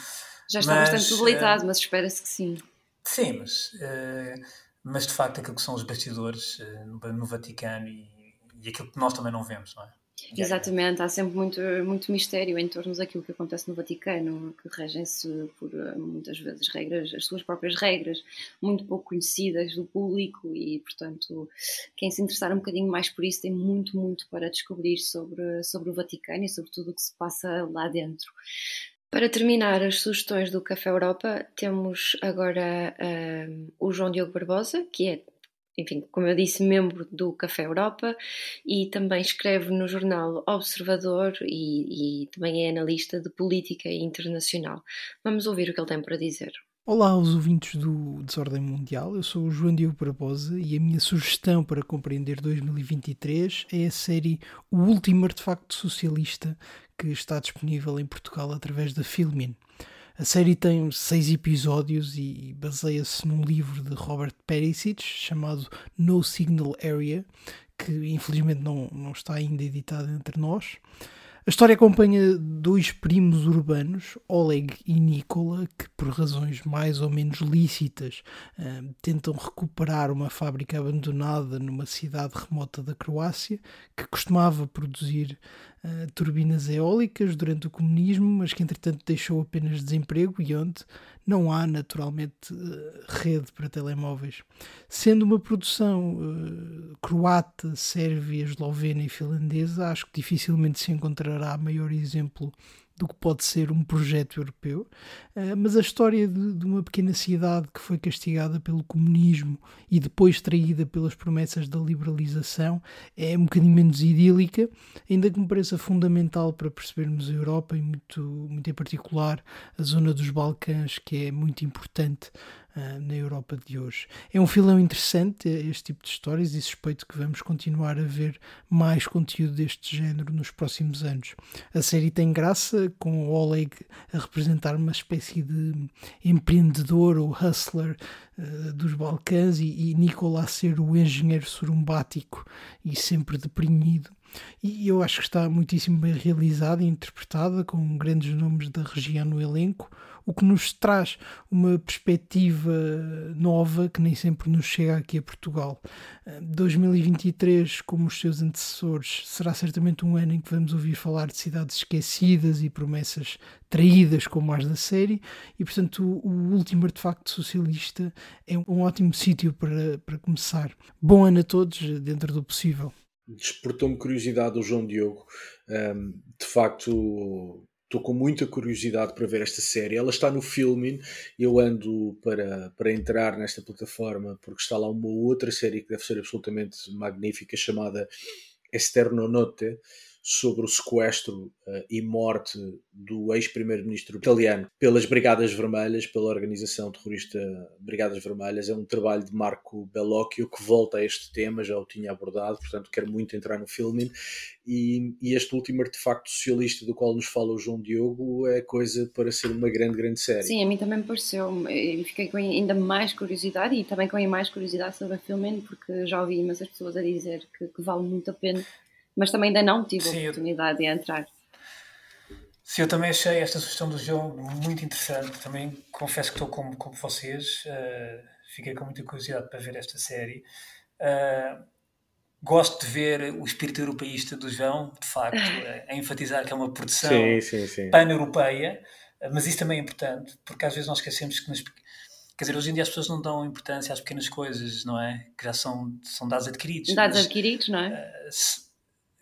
Já está mas, bastante debilitado, uh, mas espera-se que sim. Sim, mas, uh, mas de facto aquilo que são os bastidores no, no Vaticano e, e aquilo que nós também não vemos, não é? Exatamente, há sempre muito, muito mistério em torno daquilo que acontece no Vaticano, que regem-se por eh, muitas vezes regras, as suas próprias regras, muito pouco conhecidas do público e, portanto, quem se interessar um bocadinho mais por isso tem muito, muito para descobrir sobre, sobre o Vaticano e sobre tudo o que se passa lá dentro. Para terminar as sugestões do Café Europa, temos agora um, o João Diogo Barbosa, que é, enfim, como eu disse, membro do Café Europa e também escreve no jornal Observador e, e também é analista de política internacional. Vamos ouvir o que ele tem para dizer. Olá aos ouvintes do Desordem Mundial, eu sou o João Diogo Barbosa e a minha sugestão para compreender 2023 é a série O Último Artefacto Socialista que está disponível em Portugal através da Filmin. A série tem seis episódios e baseia-se num livro de Robert Perisic chamado No Signal Area, que infelizmente não, não está ainda editado entre nós. A história acompanha dois primos urbanos, Oleg e Nikola, que por razões mais ou menos lícitas uh, tentam recuperar uma fábrica abandonada numa cidade remota da Croácia, que costumava produzir uh, turbinas eólicas durante o comunismo, mas que entretanto deixou apenas desemprego e onde não há naturalmente uh, rede para telemóveis. Sendo uma produção uh, croata, sérvia, eslovena e finlandesa, acho que dificilmente se encontrará maior exemplo do que pode ser um projeto europeu, eh, mas a história de, de, uma pequena cidade que foi castigada pelo comunismo e depois traída pelas promessas da liberalização é um bocadinho menos idílica, ainda que me pareça fundamental para percebermos a Europa e muito, muito em particular a zona dos Balcãs, que é muito importante uh, na Europa de hoje. É um filão interessante este tipo de histórias e suspeito que vamos continuar a ver mais conteúdo deste género nos próximos anos. A série tem graça, com Oleg a representar uma espécie de empreendedor ou hustler uh, dos Balcãs e, e a ser o engenheiro surumbático e sempre deprimido. E eu acho que está muitíssimo bem realizada e interpretada, com grandes nomes da região no elenco o que nos traz uma perspectiva nova que nem sempre nos chega aqui a Portugal. 2023, como os seus antecessores, será certamente um ano em que vamos ouvir falar de cidades esquecidas e promessas traídas, como as da série, e portanto o, último artefacto socialista é um ótimo sítio para, para começar. Bom ano a todos, dentro do possível. Despertou-me curiosidade o João Diogo. Um, de facto, estou com muita curiosidade para ver esta série. Ela está no Filmin, eu ando para, para entrar nesta plataforma porque está lá uma outra série que deve ser absolutamente magnífica chamada Esterno Note sobre o sequestro uh, e morte do ex-primeiro-ministro italiano pelas Brigadas Vermelhas, pela organização terrorista Brigadas Vermelhas. É um trabalho de Marco Bellocchio que volta a este tema, já o tinha abordado, portanto quero muito entrar no filme. E, e, este último artefacto socialista do qual nos fala o João Diogo é coisa para ser uma grande, grande série. Sim, a mim também me pareceu. Eu fiquei com ainda mais curiosidade e também com mais curiosidade sobre o filme, porque já ouvi imensas pessoas a dizer que, que vale muito a pena mas também ainda não tive Sim, a oportunidade eu... de entrar. Sim, eu também achei esta sugestão do jogo muito interessante. Também confesso que estou como, como vocês, uh, fiquei com muita curiosidade para ver esta série. Uh, gosto de ver o espírito europeísta do João, de facto, a enfatizar que é uma produção pan-europeia, mas isso também é importante, porque às vezes nós esquecemos que nas, Quer dizer, hoje em dia as pessoas não dão importância às pequenas coisas, não é? Que já são, são dados adquiridos. Dados mas, adquiridos, não é? Uh, se,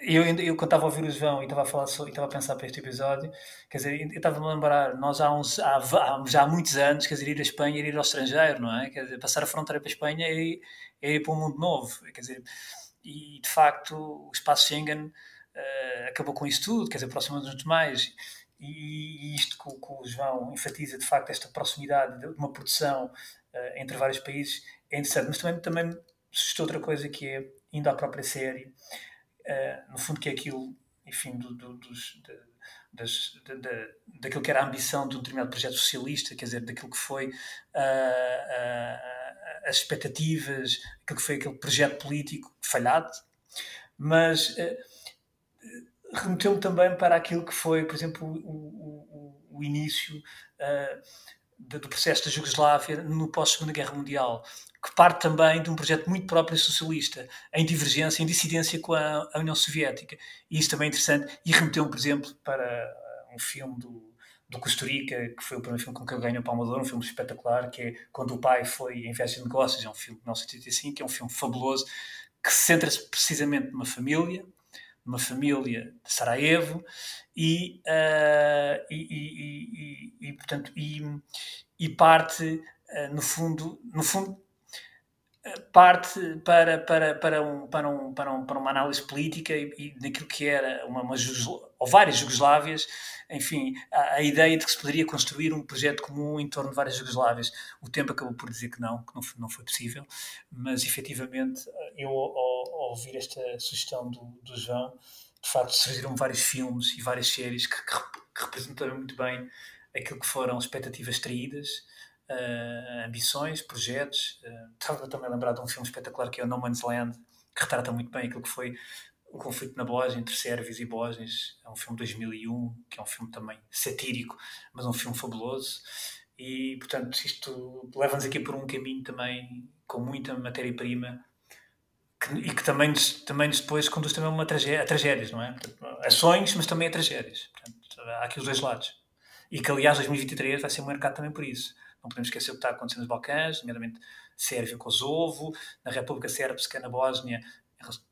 eu, eu quando estava a ouvir o João e estava a falar e estava a pensar para este episódio, quer dizer, eu estava-me a lembrar, nós há, uns, há, há, já há muitos anos, quer dizer, ir à Espanha e ir ao estrangeiro, não é? Quer dizer, passar a fronteira para a Espanha é ir, é ir para um mundo novo, quer dizer, e de facto o espaço Schengen uh, acabou com isso tudo, quer dizer, aproximando-nos mais. E, e isto que, que, o João enfatiza, de facto, esta proximidade de uma produção uh, entre vários países é interessante, mas também, também suscitou outra coisa que é, indo à própria série, uh, no fundo, que é aquilo, enfim, do, do, dos, de, das, de, de, daquilo que era a ambição de um determinado projeto socialista, quer dizer, daquilo que foi uh, uh, as expectativas, aquilo que foi aquele projeto político falhado, mas uh, remeteu-me também para aquilo que foi, por exemplo, o, o, o início do processo da Jugoslávia no pós-Segunda Guerra Mundial, que parte também de um projeto muito próprio socialista, em divergência, em dissidência com a, a União Soviética. E isso também é interessante. E remeteu-me, por exemplo, para um filme do, do Costa Rica, que foi o primeiro filme com que ele ganhou o Palma um filme espetacular, que é Quando o Pai Foi em Viagem de Negócios, é um filme de 1985, que é um filme fabuloso, que se centra-se precisamente numa família, numa família de Sarajevo e, uh, e, e, e, portanto e, parte uh, no fundo no fundo parte para, para, para, um, para, um, para, um, para uma análise política e, e daquilo que era uma, uma ou várias Jugoslávias, enfim, a, a, ideia de que se poderia construir um projeto comum em torno de várias Jugoslávias. O tempo acabou por dizer que não, que não foi, não foi possível, mas efetivamente eu, ao, ao ouvir esta sugestão do, do João, de facto surgiram vários filmes e várias séries que, que, que representaram muito bem aquilo que foram expectativas traídas uh, ambições, projetos. Uh, também a lembrar de um filme espetacular que é o No Man's Land, que retrata muito bem aquilo que foi o conflito na Bósnia, entre sérvios e bósnios. É um filme de 2001, que é um filme também satírico, mas um filme fabuloso. E, portanto, isto leva-nos aqui por um caminho também com muita matéria-prima e que também também depois conduz também uma tragédia, a tragédias, não é? A sonhos, mas também a tragédias. Portanto, há aqui os dois lados. E que, aliás, 2023 vai ser marcado também por isso. Não podemos esquecer o que está acontecendo nos Balcãs, nomeadamente Sérvia, Kosovo, na República Sérbica, na Bósnia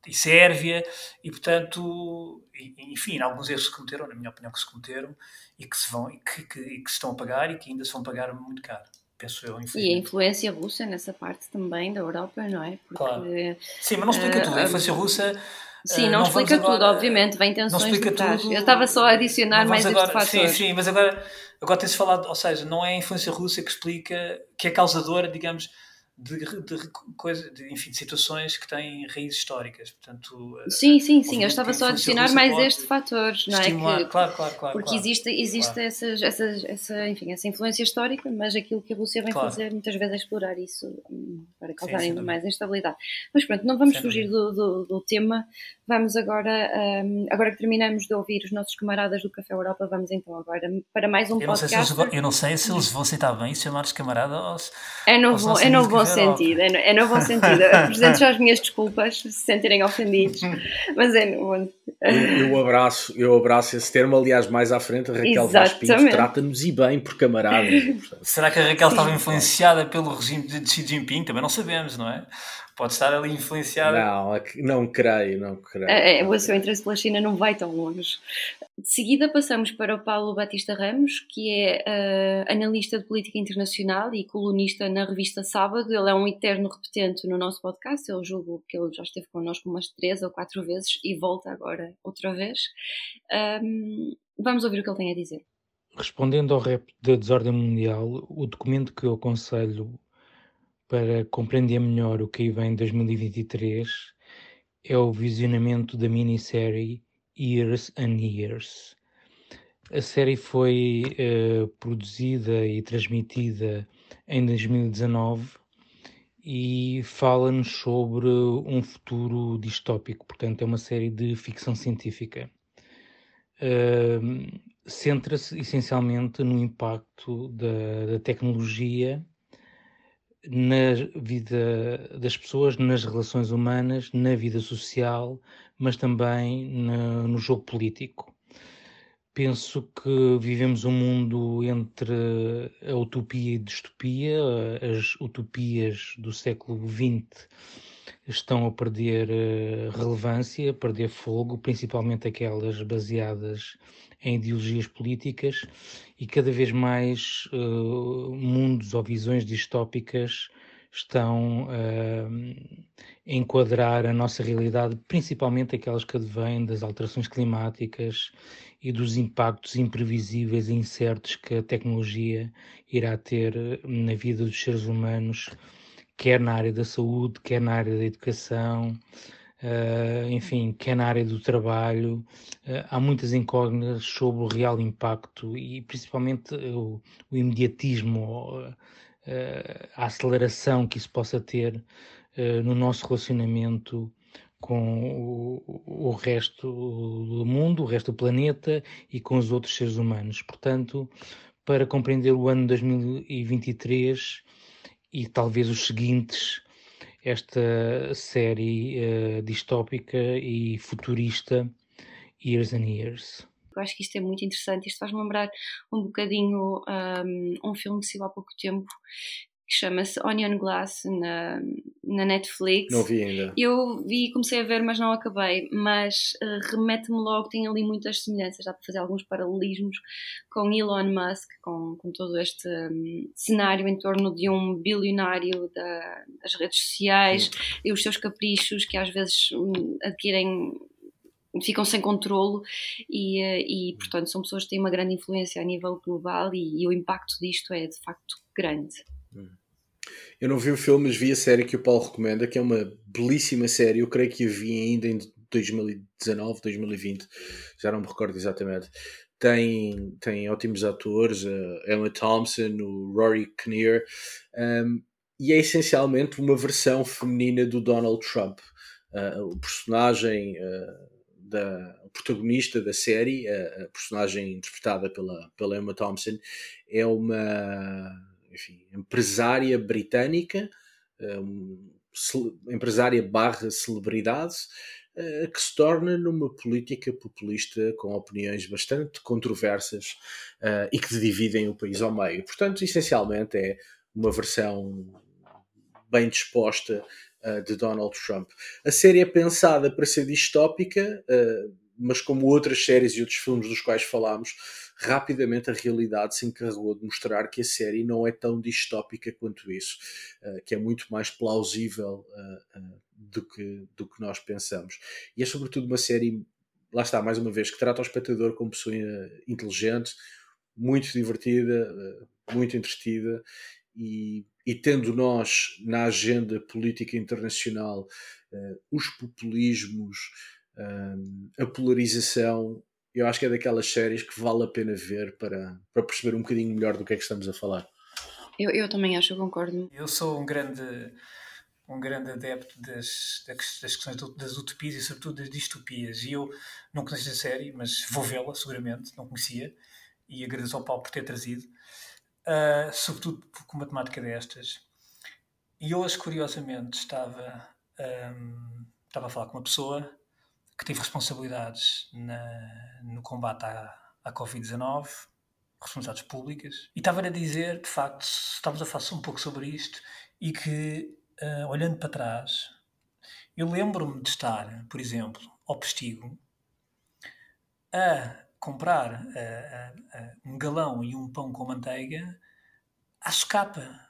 e Sérvia, e portanto, enfim, alguns erros que se cometeram, na minha opinião, que se cometeram e que se, vão, e que, que, e que se estão a pagar e que ainda se vão pagar muito caro. Penso eu, e a influência russa nessa parte também da Europa, não é? Porque, claro. Sim, mas não explica uh, tudo. A influência russa Sim, não, não explica tudo, agora, obviamente, vem tensões não explica tudo. Eu estava só a adicionar mais agora, este fator. Sim, sim, mas agora, agora tem-se falado, ou seja, não é a influência russa que explica, que é causadora, digamos, de, de, coisa, de, enfim, de situações que têm raízes históricas. Portanto, sim, sim, sim. Eu estava só a adicionar mais este fator, não é? Que, claro, claro, claro. Porque claro, existe, existe claro. Essas, essas, essa, enfim, essa influência histórica, mas aquilo que a Rússia vem claro. fazer muitas vezes é explorar isso hum, para causar sim, ainda mais instabilidade. Mas pronto, não vamos fugir do, do, do, tema. Vamos agora, um, agora que terminamos de ouvir os nossos camaradas do Café Europa, vamos então agora para mais um eu podcast. Não se eles, eu não sei se eles vão aceitar bem se, é no bom sentido. É no, é no bom sentido. Apresento já as minhas desculpas se se sentirem ofendidos, mas é no bom eu, eu, abraço, eu abraço esse termo, aliás, mais à frente, a Raquel Vaz Pinto trata-nos e bem por camaradas. Será que a Raquel Sim, estava influenciada pelo regime de Xi Jinping? Também não sabemos, não é? Pode estar ali influenciada. Não, é não creio, não creio. É, é, o seu interesse pela China não vai tão longe. De seguida passamos para o Paulo Batista Ramos, que é uh, analista de política internacional e colunista na revista Sábado. Ele é um eterno repetente no nosso podcast. Eu julgo que ele já esteve connosco umas três ou quatro vezes e volta agora outra vez. Um, vamos ouvir o que ele tem a dizer. Respondendo ao rap da desordem mundial, o documento que eu aconselho para compreender melhor o que aí vem em 2023 é o visionamento da minissérie Years and Years. A série foi uh, produzida e transmitida em 2019 e fala-nos sobre um futuro distópico, portanto, é uma série de ficção científica. Uh, Centra-se essencialmente no impacto da, da tecnologia na vida das pessoas, nas relações humanas, na vida social, mas também no, no jogo político. Penso que vivemos um mundo entre a utopia e a distopia. As utopias do século XX estão a perder eh, relevância, a perder fogo, principalmente aquelas baseadas em ideologias políticas e cada vez mais uh, mundos ou visões distópicas estão uh, a enquadrar a nossa realidade, principalmente aquelas que advêm das alterações climáticas e dos impactos imprevisíveis e incertos que a tecnologia irá ter na vida dos seres humanos, quer na área da saúde, quer na área da educação, Uh, enfim, quer na área do trabalho, uh, há muitas incógnitas sobre o real impacto e principalmente o, o imediatismo, uh, a aceleração que isso possa ter no nosso relacionamento com o, o, resto do mundo, o resto do planeta e com os outros seres humanos. Portanto, para compreender o ano 2023 e talvez os seguintes, esta série uh, distópica e futurista Years and Years. Eu acho que isto é muito interessante. Isto faz-me lembrar um bocadinho um, um filme que saiu há pouco tempo que chama-se Onion Glass na, na Netflix. Não vi ainda. Eu vi e comecei a ver, mas não acabei. Mas uh, remete-me logo, tem ali muitas semelhanças, dá para fazer alguns paralelismos com Elon Musk, com, com todo este um, cenário em torno de um bilionário da, das redes sociais Sim. e os seus caprichos que às vezes um, adquirem ficam sem controlo e, eh, e, portanto, são pessoas que têm uma grande influência a nível global e, e o impacto disto é, de facto, grande. Hum. Eu não vi o filme, mas vi a série que o Paulo recomenda, que é uma belíssima série. Eu creio que a vi ainda em 2019, 2020, já não me recordo exatamente. Tem, tem ótimos atores, a Emma Thompson, o Rory Kinnear, um, e é essencialmente uma versão feminina do Donald Trump. Uh, o personagem uh, da protagonista da série, a, a, personagem interpretada pela, pela Emma Thompson, é uma enfim, empresária britânica, um, empresária barra celebridade, uh, que se torna numa política populista com opiniões bastante controversas uh, e que dividem o país ao meio. Portanto, essencialmente é uma versão bem disposta uh, de Donald Trump. A série é pensada para ser distópica, mas como outras séries e outros filmes dos quais falámos, rapidamente a realidade se encarregou de mostrar que a série não é tão distópica quanto isso, uh, que é muito mais plausível do, que, do que nós pensamos. E é sobretudo uma série, lá está, mais uma vez, que trata o espectador como pessoa inteligente, muito divertida, muito entretida e e tendo nós na agenda política internacional uh, os populismos, a polarização, eu acho que é daquelas séries que vale a pena ver para, para perceber um bocadinho melhor do que é que estamos a falar. Eu, eu também acho, eu concordo. Eu sou um grande, um grande adepto das, das questões das utopias e, sobretudo, das distopias. E eu não conheço a série, mas vou vê-la, seguramente, não conhecia. E agradeço ao Paulo por ter trazido uh, sobretudo com uma temática destas. E hoje, curiosamente, estava, um, estava a falar com uma pessoa que teve responsabilidades na, no combate à, à Covid-19, responsabilidades públicas, e estava a dizer, de facto, estávamos a falar um pouco sobre isto, e que, uh, olhando para trás, eu lembro-me de estar, por exemplo, ao Postigo, a comprar uh, uh, um galão e um pão com manteiga à socapa,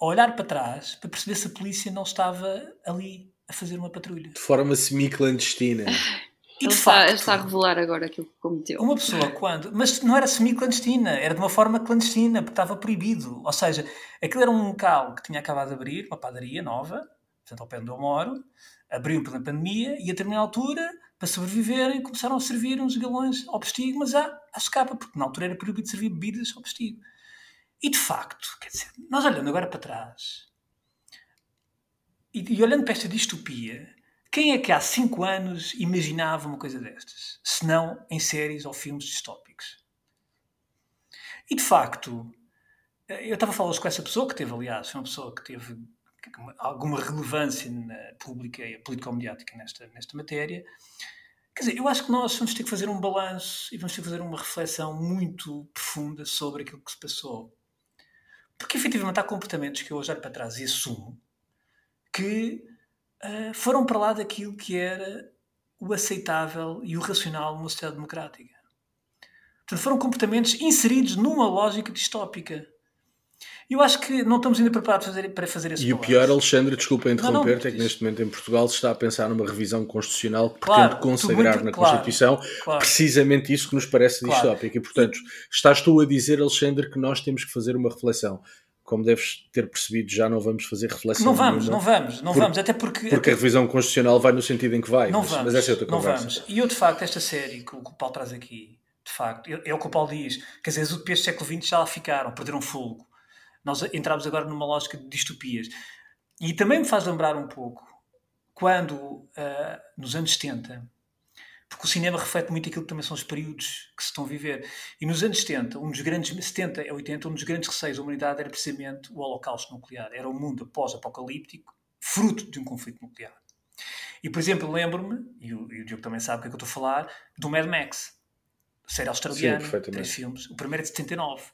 a olhar para trás para perceber se a polícia não estava ali a fazer uma patrulha. De forma semi-clandestina. E Ele está, facto, está, a revelar agora aquilo que cometeu. Uma pessoa, quando. Mas não era semi-clandestina, era de uma forma clandestina, porque estava proibido. Ou seja, aquilo era um local que tinha acabado de abrir, uma padaria nova, portanto, ao pé onde eu moro, abriu pela pandemia e a determinada altura para sobreviverem, começaram a servir uns galões ao postigo, mas à, à escapa, porque na altura era proibido servir bebidas ao postigo. E de facto, quer dizer, nós olhando agora para trás e, e olhando para esta distopia, quem é que há cinco anos imaginava uma coisa destas? Se não em séries ou filmes distópicos. E de facto, eu estava a falar com essa pessoa que teve, aliás, foi uma pessoa que teve alguma relevância na pública e político-mediática nesta, nesta matéria. Quer dizer, eu acho que nós vamos ter que fazer um balanço e vamos ter que fazer uma reflexão muito profunda sobre aquilo que se passou. Porque efetivamente há comportamentos que eu hoje olho para trás e assumo que uh, foram para lá daquilo que era o aceitável e o racional numa sociedade democrática. Portanto, foram comportamentos inseridos numa lógica distópica eu acho que não estamos ainda preparados para fazer, para fazer esse E o pior, Alexandre, desculpa interromper-te, é que neste momento em Portugal se está a pensar numa revisão constitucional que claro, pretende consagrar muito, na claro, Constituição claro. precisamente isso que nos parece distópico. E, portanto, estás tu a dizer, Alexandre, que nós temos que fazer uma reflexão como deves ter percebido, já não vamos fazer reflexão. Não vamos, nenhuma, não vamos, não por, vamos, até porque. Porque a revisão constitucional vai no sentido em que vai. Não mas, vamos, mas essa é outra não conversa. vamos. E eu, de facto, esta série que o, que o Paulo traz aqui, de facto, é, é o que o Paulo diz. Quer dizer, as utopias do século XX já lá ficaram, perderam fogo. Nós entramos agora numa lógica de distopias. E também me faz lembrar um pouco quando, uh, nos anos 70, porque o cinema reflete muito aquilo que também são os períodos que se estão a viver. E nos anos 70, um dos grandes, 70 a 80, um dos grandes receios da humanidade era precisamente o holocausto nuclear. Era um mundo pós-apocalíptico, fruto de um conflito nuclear. E, por exemplo, lembro-me, e o, e o Diogo também sabe o que é que eu estou a falar, do Mad Max, série australiana, Sim, três filmes. O primeiro é de 79.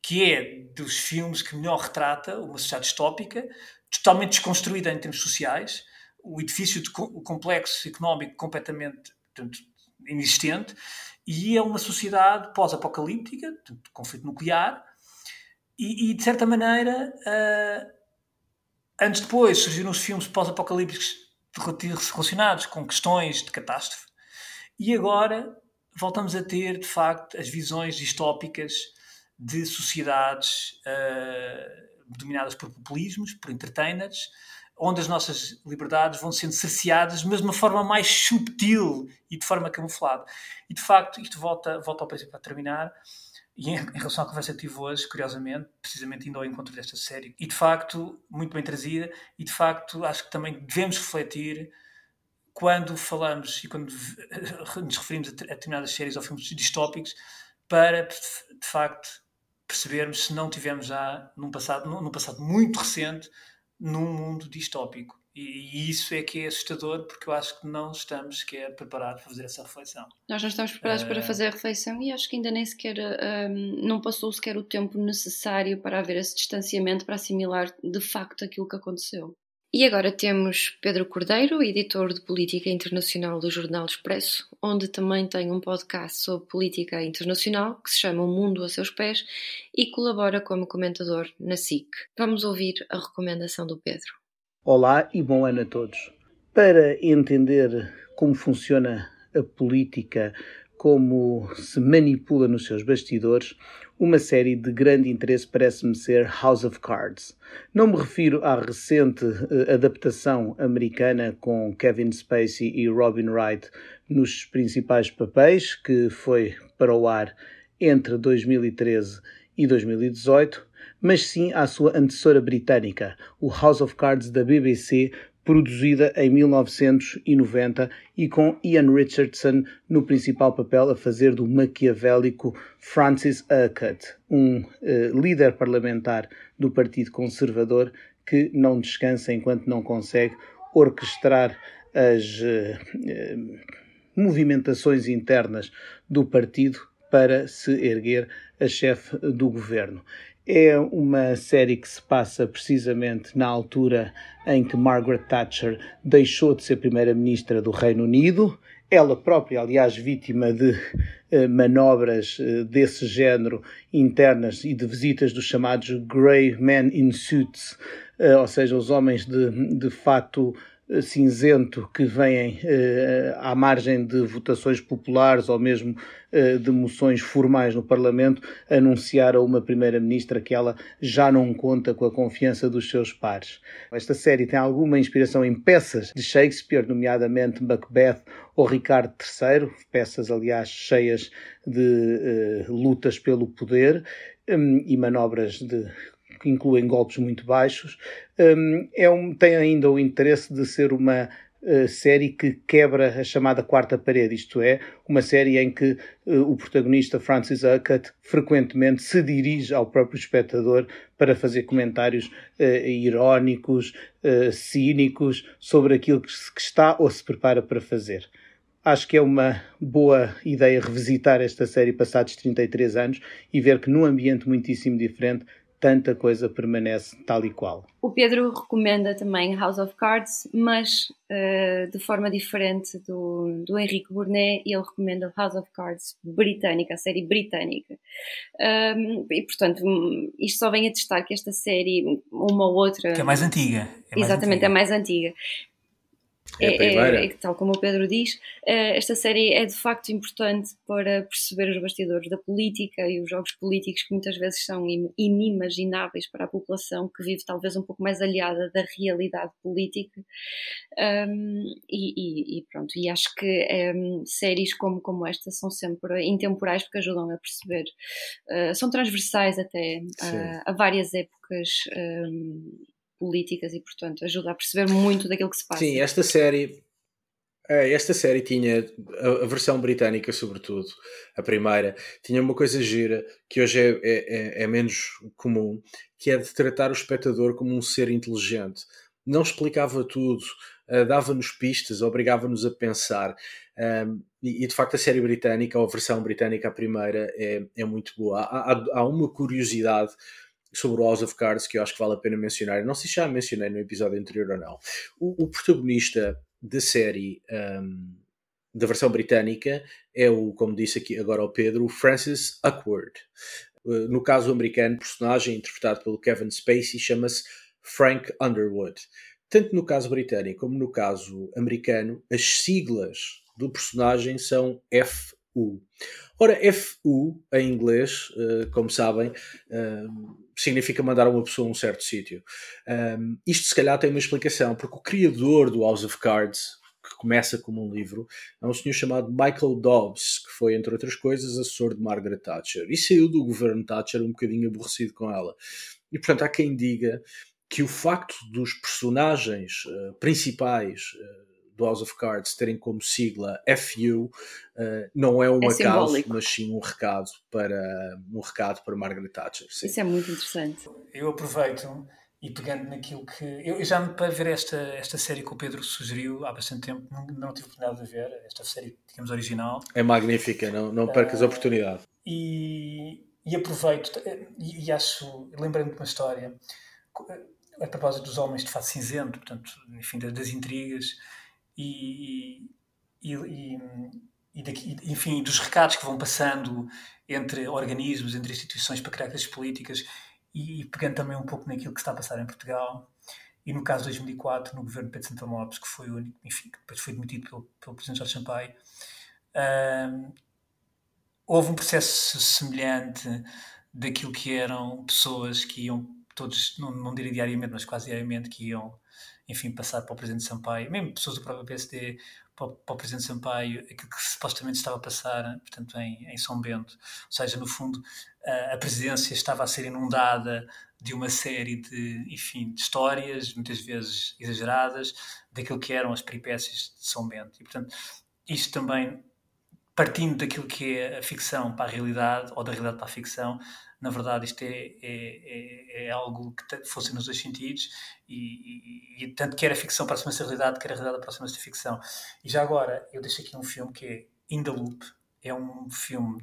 que é dos filmes que melhor retrata uma sociedade distópica, totalmente desconstruída em termos sociais, o edifício de, o complexo económico completamente portanto, inexistente, e é uma sociedade pós-apocalíptica, conflito nuclear, e, e, de certa maneira, uh, antes depois surgiram os filmes pós-apocalípticos relacionados com questões de catástrofe, e agora voltamos a ter, de facto, as visões distópicas de sociedades uh, dominadas por populismos, por entertainers, onde as nossas liberdades vão sendo cerceadas, mas de uma forma mais subtil e de forma camuflada. E de facto, isto volta, volta ao princípio para terminar, e em, em, relação à conversa que tive hoje, curiosamente, precisamente indo ao encontro desta série, e de facto, muito bem trazida, e de facto acho que também devemos refletir quando falamos e quando nos referimos a determinadas séries ou filmes distópicos, para de facto percebermos se não tivemos já num passado, num passado muito recente num mundo distópico. E, isso é que é assustador, porque eu acho que não estamos sequer preparados para fazer essa reflexão. Nós não estamos preparados uh... para fazer a reflexão e acho que ainda nem sequer, um, não passou sequer o tempo necessário para haver esse distanciamento para assimilar de facto aquilo que aconteceu. E agora temos Pedro Cordeiro, editor de Política Internacional do Jornal Expresso, onde também tem um podcast sobre política internacional que se chama O Mundo a Seus Pés e colabora como comentador na SIC. Vamos ouvir a recomendação do Pedro. Olá e bom ano a todos. Para entender como funciona a política, como se manipula nos seus bastidores, uma série de grande interesse parece-me ser House of Cards. Não me refiro à recente uh, adaptação americana com Kevin Spacey e Robin Wright nos principais papéis, que foi para o ar entre 2013 e 2018, mas sim à sua antecessora britânica, o House of Cards da BBC, produzida em 1990 e com Ian Richardson no principal papel a fazer do maquiavélico Francis Urquhart, um uh, líder parlamentar do Partido Conservador que não descansa enquanto não consegue orquestrar as uh, uh, movimentações internas do partido para se erguer a chefe do governo. É uma série que se passa precisamente na altura em que Margaret Thatcher deixou de ser Primeira-Ministra do Reino Unido, ela própria, aliás, vítima de eh, manobras eh, desse género internas e de visitas dos chamados Grey Men in Suits, eh, ou seja, os homens de, de fato cinzento que vêm eh, à margem de votações populares ou mesmo eh, de moções formais no Parlamento, anunciar a uma Primeira-Ministra que ela já não conta com a confiança dos seus pares. Esta série tem alguma inspiração em peças de Shakespeare, nomeadamente Macbeth ou Ricardo III, peças, aliás, cheias de eh, lutas pelo poder um, e manobras de que incluem golpes muito baixos, um, é um, tem ainda o interesse de ser uma uh, série que quebra a chamada quarta parede, isto é, uma série em que uh, o protagonista Francis Urquhart frequentemente se dirige ao próprio espectador para fazer comentários uh, irónicos, cínicos sobre aquilo que, que está ou se prepara para fazer. Acho que é uma boa ideia revisitar esta série passados 33 anos e ver que num ambiente muitíssimo diferente tanta coisa permanece tal e qual. O Pedro recomenda também House of Cards, mas uh, de forma diferente do, do Henrique Burnet, ele recomenda House of Cards britânica, a série britânica. Um, e portanto, isto só vem a testar que esta série, uma ou outra. Que é mais antiga. É mais exatamente, antiga. é mais antiga. É, é, é, tal como o Pedro diz, eh, esta série é de facto importante para perceber os bastidores da política e os jogos políticos que muitas vezes são inimagináveis para a população que vive talvez um pouco mais aliada da realidade política. Um, e, e, pronto, e acho que um, séries como, como esta são sempre intemporais porque ajudam a perceber, uh, são transversais até uh, a várias épocas. Um, políticas e, portanto, ajuda a perceber muito daquilo que se passa. Sim, esta série. É, esta série tinha, a, versão britânica sobretudo, a primeira, tinha uma coisa gira que hoje é, é, é, é menos comum, que é de tratar o espectador como um ser inteligente. Não explicava tudo, uh, dava-nos pistas, obrigava-nos a pensar. Um, e, e, de facto a série britânica, ou a versão britânica, a primeira, é, é muito boa. Há, há, há, uma curiosidade sobre o House of Cards que eu acho que vale a pena mencionar. Não sei se já mencionei no episódio anterior ou não. O, o protagonista da série um, da versão britânica é o, como disse aqui agora o Pedro, Francis Upward. Uh, no caso americano, o personagem interpretado pelo Kevin Spacey chama-se Frank Underwood. Tanto no caso britânico como no caso americano, as siglas do personagem são FU. Ora, FU em inglês, uh, como sabem, uh, significa mandar uma pessoa a um certo sítio. Um, isto se calhar tem uma explicação, porque o criador do House of Cards, que começa como um livro, é um senhor chamado Michael Dobbs, que foi, entre outras coisas, assessor de Margaret Thatcher. E saiu do governo Thatcher um bocadinho aborrecido com ela. E, portanto, há quem diga que o facto dos personagens uh, principais do House of Cards terem como sigla FU uh, não é um é acaso, simbólico. mas sim um recado para um recado para Margaret Thatcher. Sim. Isso é muito interessante. Eu aproveito e pegando naquilo que eu, já me para ver esta esta série que o Pedro sugeriu há bastante tempo não, não tive oportunidade de ver esta série digamos original. É magnífica, não não percas uh, a oportunidade. E, e aproveito e, e acho lembrando de uma história a propósito dos homens de fato cinzento, portanto, enfim, das, das intrigas e, e, e, e daqui, enfim, dos recados que vão passando entre organismos, entre instituições para criar aquelas políticas e, pegando também um pouco naquilo que está a passar em Portugal e no caso de 2004 no governo de Pedro Santana Lopes que foi o único, enfim, que depois foi demitido pelo, pelo presidente Jorge Sampaio houve um processo semelhante daquilo que eram pessoas que iam todos, não, não diria diariamente, mas quase diariamente que iam enfim, passar para o Presidente Sampaio, mesmo pessoas do próprio PSD, para, para o Presidente Sampaio, aquilo que supostamente estava a passar, portanto, em, em São Bento. Ou seja, no fundo, a, a presidência estava a ser inundada de uma série de, enfim, de histórias, muitas vezes exageradas, daquilo que eram as peripécias de São Bento. E, portanto, isto também, partindo daquilo que é a ficção para a realidade, ou da realidade para a ficção, na verdade isto é, é, é, é algo que funciona nos dois sentidos e, e, e, tanto quer a ficção aproxima-se da realidade, quer a realidade aproxima-se da ficção. E já agora, eu deixo aqui um filme que é In the Loop, é um filme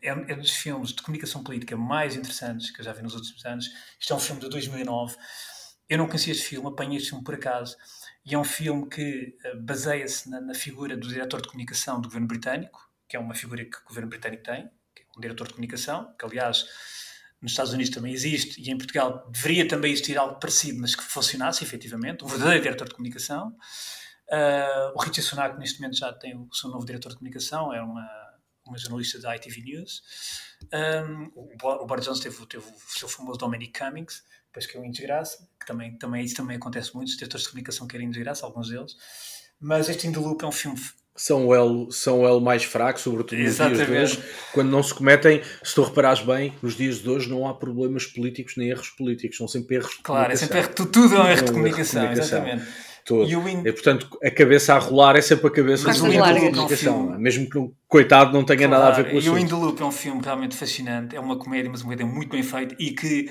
é, é um dos filmes de comunicação política mais interessantes que eu já vi nos últimos anos. Isto é um filme de 2009. Eu não conhecia este filme, apanhei este filme por acaso. E é um filme que uh, baseia-se na, na, figura do diretor de comunicação do governo britânico, que é uma figura que o governo britânico tem, um diretor de comunicação, que aliás nos Estados Unidos também existe e em Portugal deveria também existir algo parecido, mas que funcionasse efetivamente, um verdadeiro diretor de comunicação. Uh, o Richard Sunak neste momento já tem o seu novo diretor de comunicação, é uma, uma jornalista da ITV News. Um, o, Boris Johnson teve, teve o seu famoso Dominic Cummings, depois que é um desgraça, que também, também, isso também acontece muito, os diretores de comunicação querem desgraça, alguns deles. Mas este In The Loop é um filme são o elo, são o elo mais fraco, sobretudo nos Exatamente. dias de hoje, quando não se cometem, se tu reparares bem, nos dias de hoje não há problemas políticos nem erros políticos, são sempre erros de claro, comunicação. Claro, é sempre erro, tudo é um erro de comunicação, erro de comunicação. exatamente. Todo. E, in... e, portanto, a cabeça a rolar é sempre a cabeça Mas de comunicação, é mesmo que o coitado não tenha claro, nada a ver com isso. E o In The Loop é um filme realmente fascinante, é uma comédia, mas uma comédia muito bem feita e que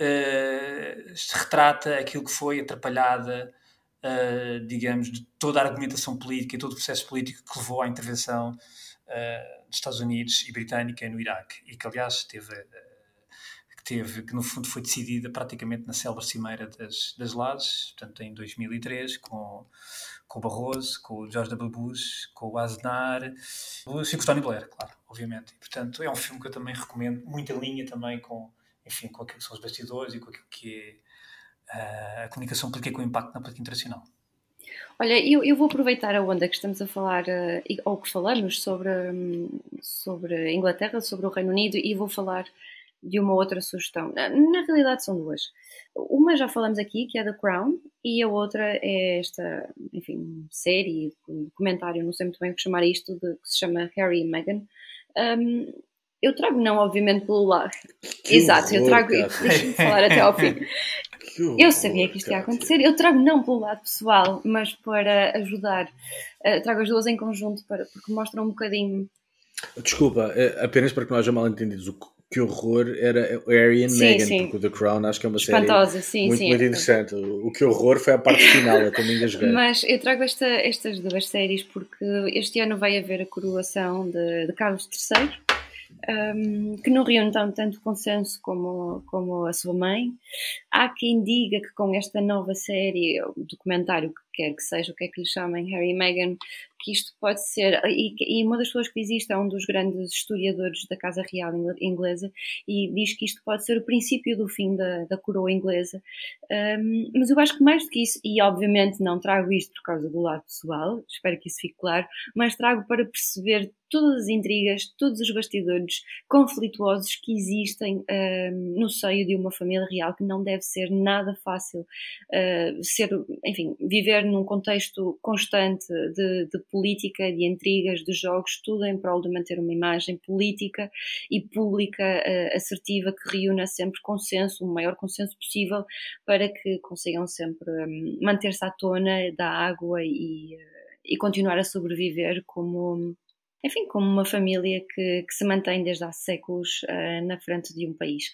uh, retrata aquilo que foi atrapalhada uh, digamos, de toda a argumentação política e todo o processo político que levou à intervenção uh, dos Estados Unidos e britânica no Iraque e que, aliás, teve, uh, que, teve, que no fundo foi decidida praticamente na célebre cimeira das, das Lajes, portanto, em 2003, com, com o Barroso, com o George W. Bush, com o Aznar e com o Tony Blair, claro, obviamente. E, portanto, é um filme que eu também recomendo, muita linha também com, enfim, com aquilo que são os bastidores e com aquilo que é a comunicação política com impacto na política internacional? Olha, eu, eu vou aproveitar a onda que estamos a falar, uh, ou que falamos sobre, um, sobre a Inglaterra, sobre o Reino Unido, e vou falar de uma outra sugestão. Na, na, realidade são duas. Uma já falamos aqui, que é The Crown, e a outra é esta, enfim, série, documentário, não sei muito bem o que chamar isto, de, que se chama Harry e Meghan. Um, eu trago não, obviamente, pelo lado. Que Exato, horror, eu trago. Deixa-me falar até ao fim. eu sabia que isto ia acontecer. Eu trago não pelo lado pessoal, mas para ajudar. Uh, trago as duas em conjunto para, porque mostram um bocadinho. Desculpa, é apenas para que não haja mal entendidos. O que horror era Harry and sim, Meghan, sim. porque o The Crown acho que é uma Espantosa, série sim, muito, sim, muito é. interessante. O que horror foi a parte final, eu também engasguei. Mas eu trago esta, estas duas séries porque este ano vai haver a coroação de, de Carlos III, um, que não reúne tanto consenso como, como a sua mãe. Há quem diga que com esta nova série, documentário que quer que seja, o que é que lhe chamem, Harry e Meghan, que isto pode ser, e, e, uma das pessoas que existe é um dos grandes historiadores da Casa Real inglesa e diz que isto pode ser o princípio do fim da, da coroa inglesa. Um, mas eu acho que mais do que isso, e obviamente não trago isto por causa do lado pessoal, espero que isso fique claro, mas trago para perceber todas as intrigas, todos os bastidores conflituosos que existem no seio de uma família real, que não deve ser nada fácil uh, ser, enfim, viver num contexto constante de, de política, de intrigas, de jogos, tudo em prol de manter uma imagem política e pública uh, assertiva que reúna sempre consenso, o maior consenso possível, para que consigam sempre um, manter-se à tona da água e, uh, e continuar a sobreviver como enfim, como uma família que, que, se mantém desde há séculos uh, na frente de um país.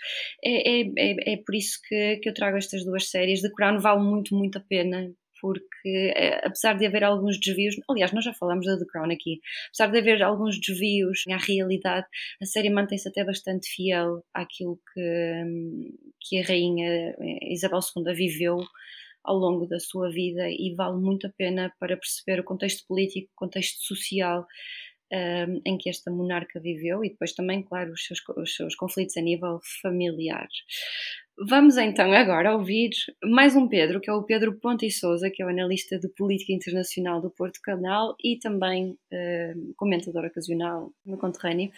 É, é, é, é por isso que, que, eu trago estas duas séries. The Crown vale muito, muito a pena porque eh, apesar de haver alguns desvios, aliás, nós já falamos da The Crown aqui, apesar de haver alguns desvios à realidade, a série mantém-se até bastante fiel àquilo que, que a rainha eh, Isabel II viveu ao longo da sua vida e vale muito a pena para perceber o contexto político, o contexto social um, em que esta monarca viveu e depois também, claro, os seus, os seus conflitos a nível familiar. Vamos então agora ouvir mais um Pedro, que é o Pedro Ponte e Souza, que é o analista de política internacional do Porto Canal e também uh, comentador ocasional no Conterrâneo.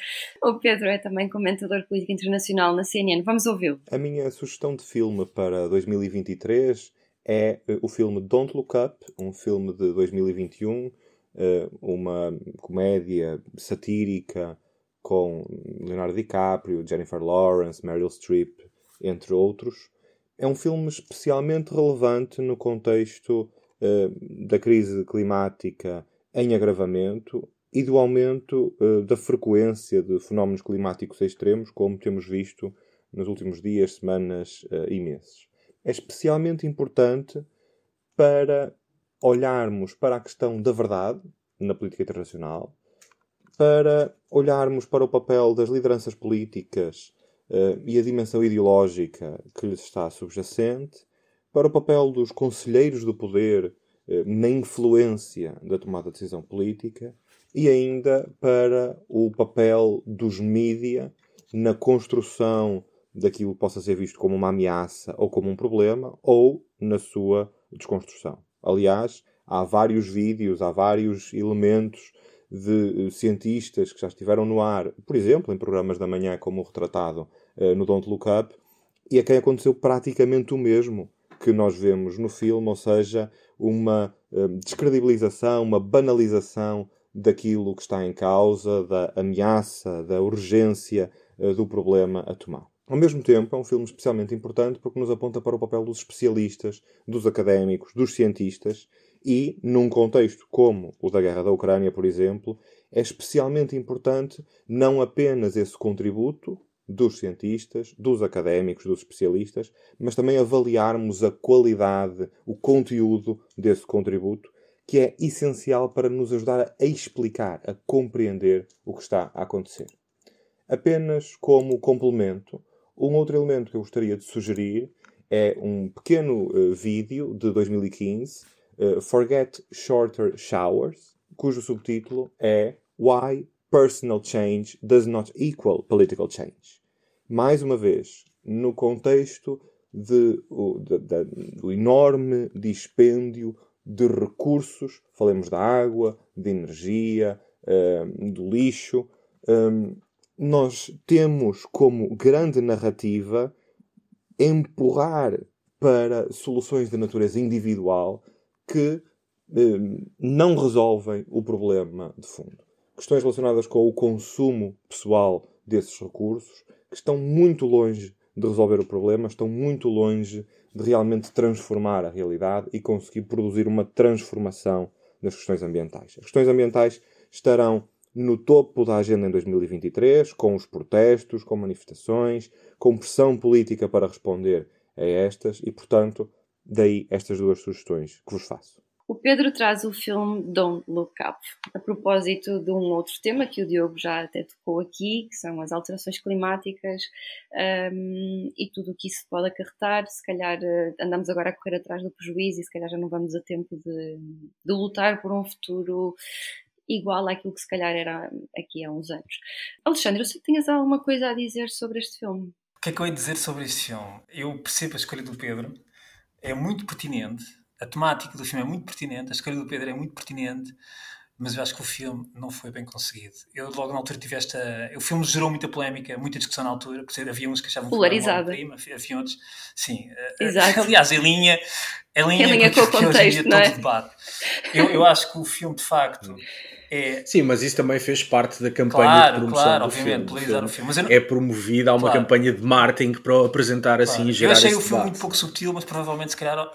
O Pedro é também comentador de política internacional na CNN. Vamos ouvi-lo. A minha sugestão de filme para 2023 é uh, o filme Don't Look Up, um filme de 2021, uh, eh, uma comédia satírica com Leonardo DiCaprio, Jennifer Lawrence, Meryl Streep entre outros. É um filme especialmente relevante no contexto uh, da crise climática em agravamento e do aumento uh, da frequência de fenómenos climáticos extremos, como temos visto nos últimos dias, semanas uh, e meses. É especialmente importante para olharmos para a questão da verdade na política internacional, para olharmos para o papel das lideranças políticas e a dimensão ideológica que lhes está subjacente, para o papel dos conselheiros do poder uh, na influência da tomada de decisão política e ainda para o papel dos mídia na construção daquilo que possa ser visto como uma ameaça ou como um problema ou na sua desconstrução. Aliás, há vários vídeos, há vários elementos de cientistas que já estiveram no ar, por exemplo, em programas da manhã, como o retratado no Don't Look Up, e a quem aconteceu praticamente o mesmo que nós vemos no filme, ou seja, uma uh, descredibilização, uma banalização daquilo que está em causa, da ameaça, da urgência uh, do problema a tomar. Ao mesmo tempo, é um filme especialmente importante porque nos aponta para o papel dos especialistas, dos académicos, dos cientistas e, num contexto como o da guerra da Ucrânia, por exemplo, é especialmente importante não apenas esse contributo dos cientistas, dos académicos, dos especialistas, mas também avaliarmos a qualidade, o conteúdo desse contributo, que é essencial para nos ajudar a explicar, a compreender o que está a acontecer. Apenas como complemento, um outro elemento que eu gostaria de sugerir é um pequeno uh, vídeo de 2015, uh, Forget Shorter Showers, cujo subtítulo é Why personal change does not equal political change. Mais uma vez, no contexto de, de, de, do enorme dispêndio de recursos, falemos da água, de energia, um, do lixo, um, nós temos como grande narrativa empurrar para soluções de natureza individual que um, não resolvem o problema de fundo. Questões relacionadas com o consumo pessoal desses recursos, estão muito longe de resolver o problema, estão muito longe de realmente transformar a realidade e conseguir produzir uma transformação nas questões ambientais. As questões ambientais estarão no topo da agenda em 2023, com os protestos, com manifestações, com pressão política para responder a estas e, portanto, daí estas duas sugestões que vos faço. O Pedro traz o filme Don't Look Up, a propósito de um outro tema que o Diogo já até tocou aqui, que são as alterações climáticas um, e tudo o que isso pode acarretar. Se calhar uh, andamos agora a correr atrás do prejuízo e se calhar já não vamos a tempo de, de lutar por um futuro igual àquilo que se calhar era aqui há uns anos. Alexandre, eu sei que tinhas alguma coisa a dizer sobre este filme. O que é que eu ia dizer sobre este filme? Eu percebo a escolha do Pedro, é muito pertinente, a temática do filme é muito pertinente, a escolha do Pedro é muito pertinente, mas eu acho que o filme não foi bem conseguido. Eu logo na altura tive esta. O filme gerou muita polémica, muita discussão na altura, porque havia uns que achavam Polarizada. que havia outros. Sim. Exato. Aliás, em linha, em linha, em linha com o contexto, não é? todo debate. Eu, eu acho que o filme, de facto. É... Sim, mas isso também fez parte da campanha claro, de promoção claro, do obviamente, filme. polarizar o filme. Mas eu não... É promovida, há uma Claro. campanha de marketing para apresentar assim Claro. e Eu gerar achei esse o filme debate. muito pouco subtil, mas provavelmente, se calhar,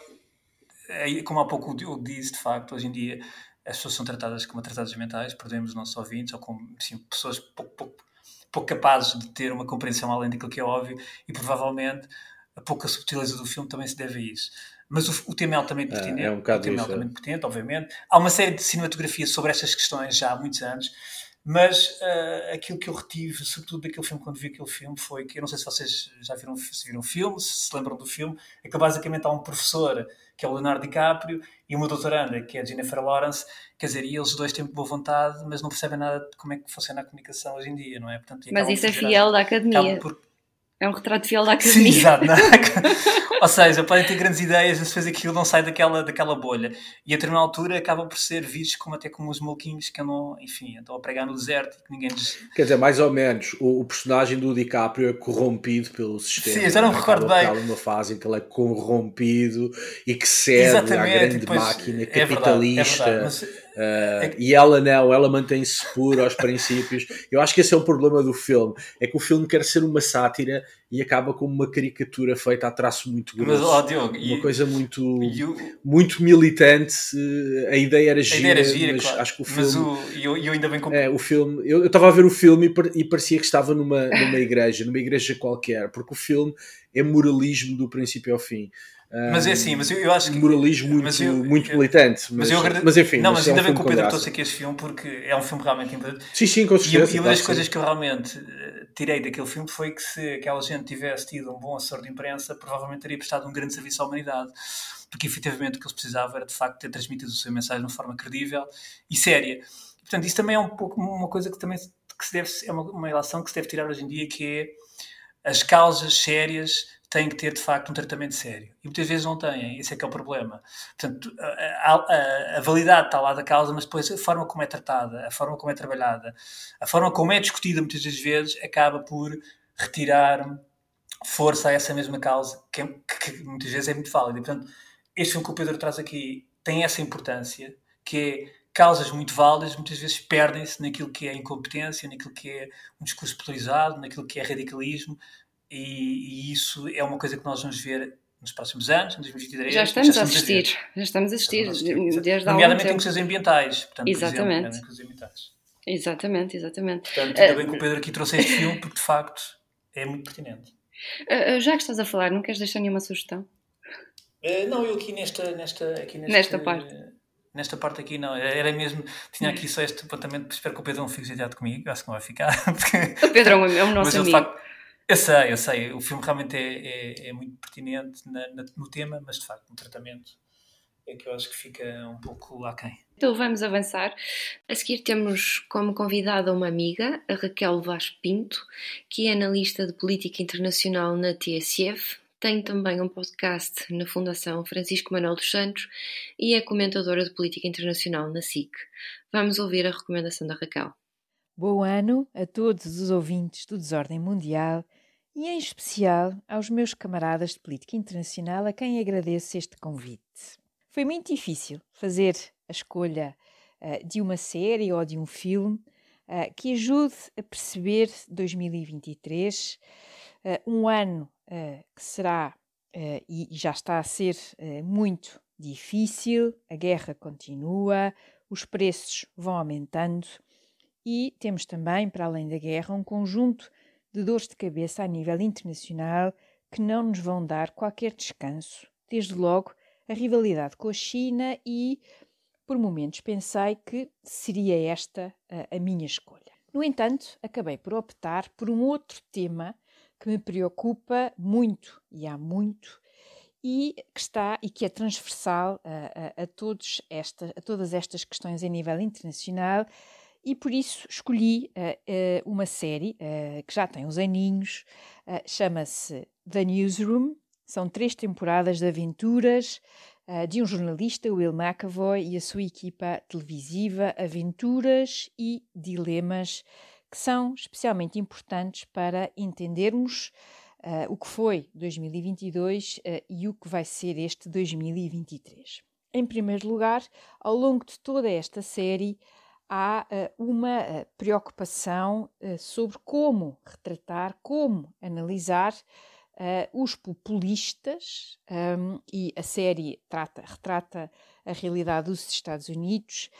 como há pouco o Diogo disse, de facto, hoje em dia as pessoas são tratadas como atrasadas mentais, perdemos os nossos ouvintes, ou como assim, pessoas pouco, pouco, pouco capazes de ter uma compreensão além daquilo que é óbvio, e provavelmente a pouca subtileza do filme também se deve a isso. Mas o, o tema é altamente É, pertinente, é um bocado o tema é isso, é. altamente pertinente, obviamente. Há uma série de cinematografias sobre estas questões já há muitos anos, mas ah, aquilo que eu retive, sobretudo daquele filme, quando vi aquele filme, foi que eu não sei se vocês já viram, se viram o filme, se se lembram do filme, é que basicamente há um professor que é o Leonardo DiCaprio e uma doutoranda que é a Jennifer Lawrence, quer dizer, e eles dois têm boa vontade, mas não percebem nada de como é que funciona a comunicação hoje em dia, não é? Portanto, Mas isso é fiel da academia. por- É um retrato fiel da Sim, academia. exato. não é? Ou seja, podem ter grandes ideias, mas depois aquilo não sai daquela, daquela bolha. E a determinada altura acabam por ser vistos como até como os maluquinhos que andam, enfim, estão a pregar no deserto e que ninguém lhes... Quer dizer, mais ou menos, o, o personagem do DiCaprio é corrompido pelo sistema. Sim, eu já não me recordo bem. uma fase em que ele é corrompido e que cede à Exatamente, e grande depois- máquina é verdade, é capitalista. verdade, mas- Uh, E ela não, ela mantém-se pura aos princípios. Eu acho que esse é o problema do filme. É que o filme quer ser uma sátira e acaba como uma caricatura feita a traço muito Mas, grosso. ó, Diogo, uma coisa muito, muito militante. uh, A ideia era gira, ideia era gira, mas claro. acho que o Mas filme. o- eu, eu ainda bem com... É, o filme, eu estava a ver o filme e, e parecia que estava numa, numa igreja, numa igreja qualquer, porque o filme é moralismo do princípio ao fim. Mas é assim, mas eu, eu acho que... moralismo muito, mas eu- muito militante. Mas, Mas, eu mas enfim, Não, mas mas é um ainda bem que o Pedro trouxe aqui este filme porque é um filme realmente importante. Sim, sim, com certeza. e uma das coisas que eu realmente eh, tirei daquele filme foi que se aquela gente tivesse tido um bom assessor de imprensa, provavelmente teria prestado um grande serviço à humanidade. Porque efetivamente o que eles precisavam era de facto ter transmitido a sua mensagem de uma forma credível e séria. Portanto, isso também é um pouco uma coisa que também que se deve, é uma, uma relação que se deve tirar hoje em dia, que é as causas sérias têm que ter de facto um tratamento sério. E muitas vezes não têm, esse é que é o problema. Portanto, a, a- a- validade está lá da causa, mas depois a forma como é tratada, a forma como é trabalhada, a forma como é discutida muitas das vezes acaba por retirar força a essa mesma causa, que, é- que- que muitas vezes é muito válida. Portanto, este filme que o Pedro traz aqui tem essa importância, que é causas muito válidas muitas vezes perdem-se naquilo que é incompetência, naquilo que é um discurso polarizado, naquilo que é radicalismo, e, e isso é uma coisa que nós vamos ver nos próximos anos, em 2023. Já estamos a ver. assistir. Já estamos a assistir. Já estamos a assistir, Desde Nomeadamente em questões ambientais. Portanto, por exemplo, Exatamente. em questões ambientais. Exatamente, exatamente. Portanto, Eh, ainda bem que o Pedro aqui trouxe este filme, porque de facto é muito pertinente. eh, já que estás a falar, não queres deixar nenhuma sugestão? Eh, não, eu aqui nesta, nesta, aqui neste- Nesta parte. Nesta parte aqui não, era mesmo, tinha aqui só este apontamento, espero que o Pedro não fique chateado comigo, acho que não vai ficar. porque- O Pedro é um- é nosso Mas amigo. facto, eu sei, eu sei, o filme realmente é, é, é muito pertinente na- na- no tema, mas de facto no tratamento é que eu acho que fica um pouco aquém. Então vamos avançar. A seguir temos como convidada uma amiga, a Raquel Vaz Pinto, que é analista de política internacional na TSF, tem também um podcast na Fundação Francisco Manuel dos Santos e é comentadora de política internacional na SIC. Vamos ouvir a recomendação da Raquel. Bom ano a todos os ouvintes do Desordem Mundial e, em especial, aos meus camaradas de política internacional a quem agradeço este convite. Foi muito difícil fazer a escolha eh, de uma série ou de um filme eh, que ajude a perceber 2023, eh, um ano que será e já está a ser muito difícil, a guerra continua, os preços vão aumentando e temos também, para além da guerra, um conjunto de dores de cabeça a nível internacional que não nos vão dar qualquer descanso. Desde logo, a rivalidade com a China e, por momentos, pensei que seria esta a, a minha escolha. No entanto, acabei por optar por um outro tema que me preocupa muito e há muito e que está e que é transversal a, a, a, todos esta, a todas estas questões a nível internacional e por isso escolhi uh, uh, uma série uh, que já tem uns aninhos, chama-se The Newsroom, são três temporadas de aventuras de um jornalista, Will McAvoy, e a sua equipa televisiva, aventuras e dilemas que são especialmente importantes para entendermos o que foi 2022 uh, e o que vai ser este 2023. Em primeiro lugar, ao longo de toda esta série, há uh, uma uh, preocupação uh, sobre como retratar, como analisar os populistas, um, e a série trata, retrata a realidade dos Estados Unidos,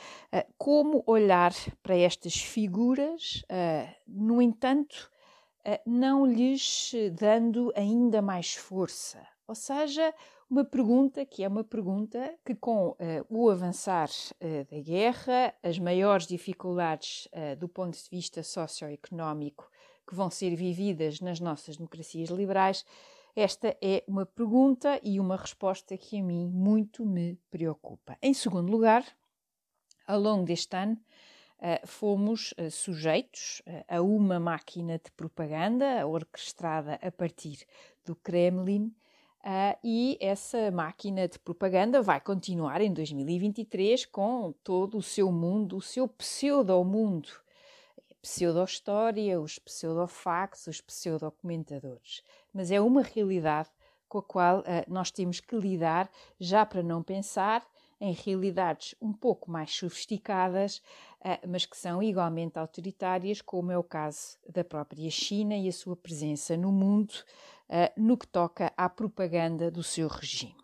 como olhar para estas figuras, no entanto, não lhes dando ainda mais força. Ou seja, uma pergunta que é uma pergunta que, com uh, o avançar uh, da guerra, as maiores dificuldades uh, do ponto de vista socioeconómico que vão ser vividas nas nossas democracias liberais, esta é uma pergunta e uma resposta que a mim muito me preocupa. Em segundo lugar, ao longo deste ano, fomos sujeitos a uma máquina de propaganda orquestrada a partir do Kremlin Uh, e essa máquina de propaganda vai continuar em 2023 com todo o seu mundo, o seu pseudo-mundo, pseudo-história, os pseudo-facts, os pseudo-comentadores. Mas é uma realidade com a qual uh, nós temos que lidar, já para não pensar em realidades um pouco mais sofisticadas, uh, mas que são igualmente autoritárias, como é o caso da própria China e a sua presença no mundo uh, no que toca à propaganda do seu regime.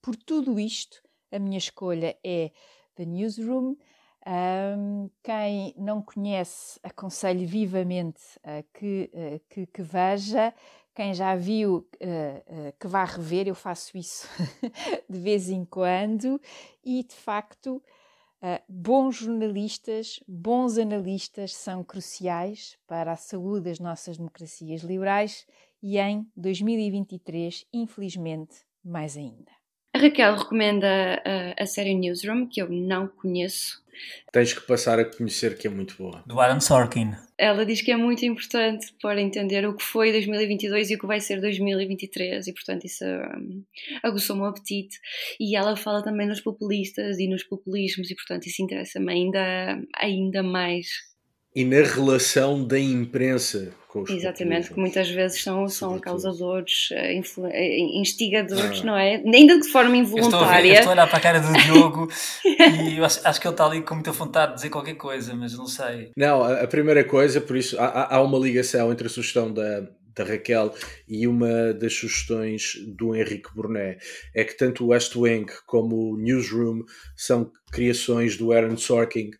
Por tudo isto, a minha escolha é The Newsroom. Um, quem não conhece, aconselho vivamente uh, que, uh, que, que, veja. Quem já viu, uh, que vá rever, eu faço isso de vez em quando. E de facto, bons jornalistas, bons analistas são cruciais para a saúde das nossas democracias liberais e em 2023, infelizmente, mais ainda. Raquel recomenda a, a série Newsroom, que eu não conheço. Tens que passar a conhecer que é muito boa. Do Aaron Sorkin. Ela diz que é muito importante para entender o que foi 2022 e o que vai ser 2023 e portanto isso um, aguçou-me o apetite. E ela fala também nos populistas e nos populismos e portanto isso interessa-me ainda, ainda mais e na relação da imprensa com os Exatamente, que muitas vezes são, são causadores, eh, eh, instigadores, ah. não é? Ainda de forma involuntária. Eu estou, a, estou a olhar para a cara do Diogo e eu acho, acho, que ele está ali com muita vontade de dizer qualquer coisa, mas não sei. Não, a, a primeira coisa, por isso, há, há uma ligação entre a sugestão da, da Raquel e uma das sugestões do Henrique Burnet é que tanto o West Wing como o Newsroom são criações do Aaron Sorkin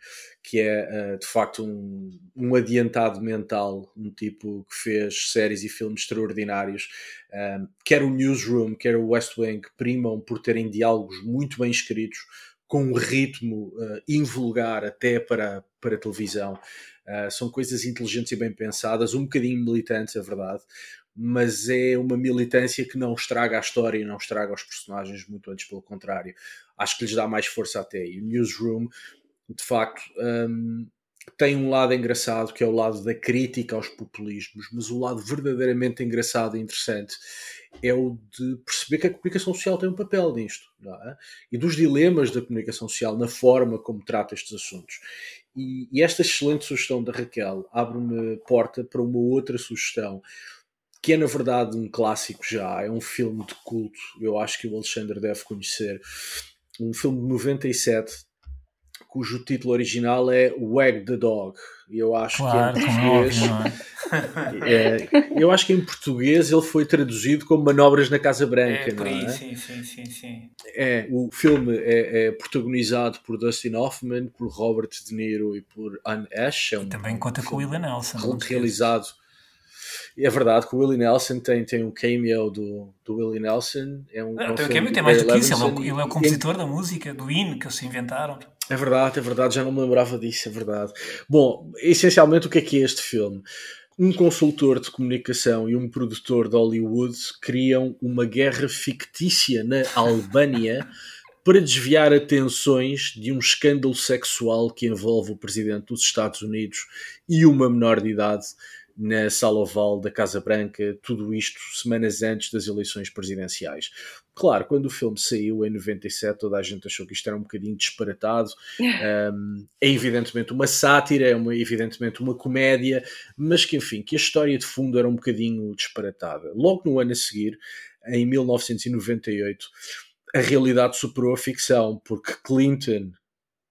que é uh, de facto um, um, adiantado mental, um tipo que fez séries e filmes extraordinários. Um, quer o Newsroom, quer o West Wing, primam por terem diálogos muito bem escritos, com um ritmo uh, invulgar até para, para televisão. Uh, são coisas inteligentes e bem pensadas, um bocadinho militantes, é verdade, mas é uma militância que não estraga a história e não estraga os personagens, muito antes pelo contrário. Acho que lhes dá mais força até. E o Newsroom de facto, um, tem um lado engraçado que é o lado da crítica aos populismos, mas o lado verdadeiramente engraçado e interessante é o de perceber que a comunicação social tem um papel nisto é? e dos dilemas da comunicação social na forma como trata estes assuntos. E, e esta excelente sugestão da Raquel abre-me porta para uma outra sugestão que é na verdade um clássico já, é um filme de culto, eu acho que o Alexandre deve conhecer, um filme de 97 cujo título original é Wag the Dog. E eu acho claro, que em português. É, eu acho que em português ele foi traduzido como Manobras na Casa Branca. É, por não aí, é? sim, sim, sim, sim. É, o filme é, é protagonizado por Dustin Hoffman, por Robert De Niro e por Anne Ash. É um, Também conta com o Willie Nelson. não realizado. É verdade que o Willie Nelson tem, tem um cameo do, do Willie Nelson. É um, esqueças. é um Não, tem, filme tem do mais do que isso, ele é, o, Levinson ele é o e- compositor da música, do hino que eles se inventaram. É verdade, é verdade, já não me lembrava disso, é verdade. Bom, essencialmente o que é que é este filme? Um consultor de comunicação e um produtor de Hollywood criam uma guerra fictícia na Albânia para desviar atenções de um escândalo sexual que envolve o presidente dos Estados Unidos e uma menor de idade na sala oval da Casa Branca, tudo isto semanas antes das eleições presidenciais. Claro, quando o filme saiu em 97, toda a gente achou que isto era um bocadinho disparatado. Um, é evidentemente uma sátira, é uma, evidentemente uma comédia, mas que, enfim, que a história de fundo era um bocadinho disparatada. Logo no ano a seguir, em 1998, a realidade superou a ficção, porque Clinton,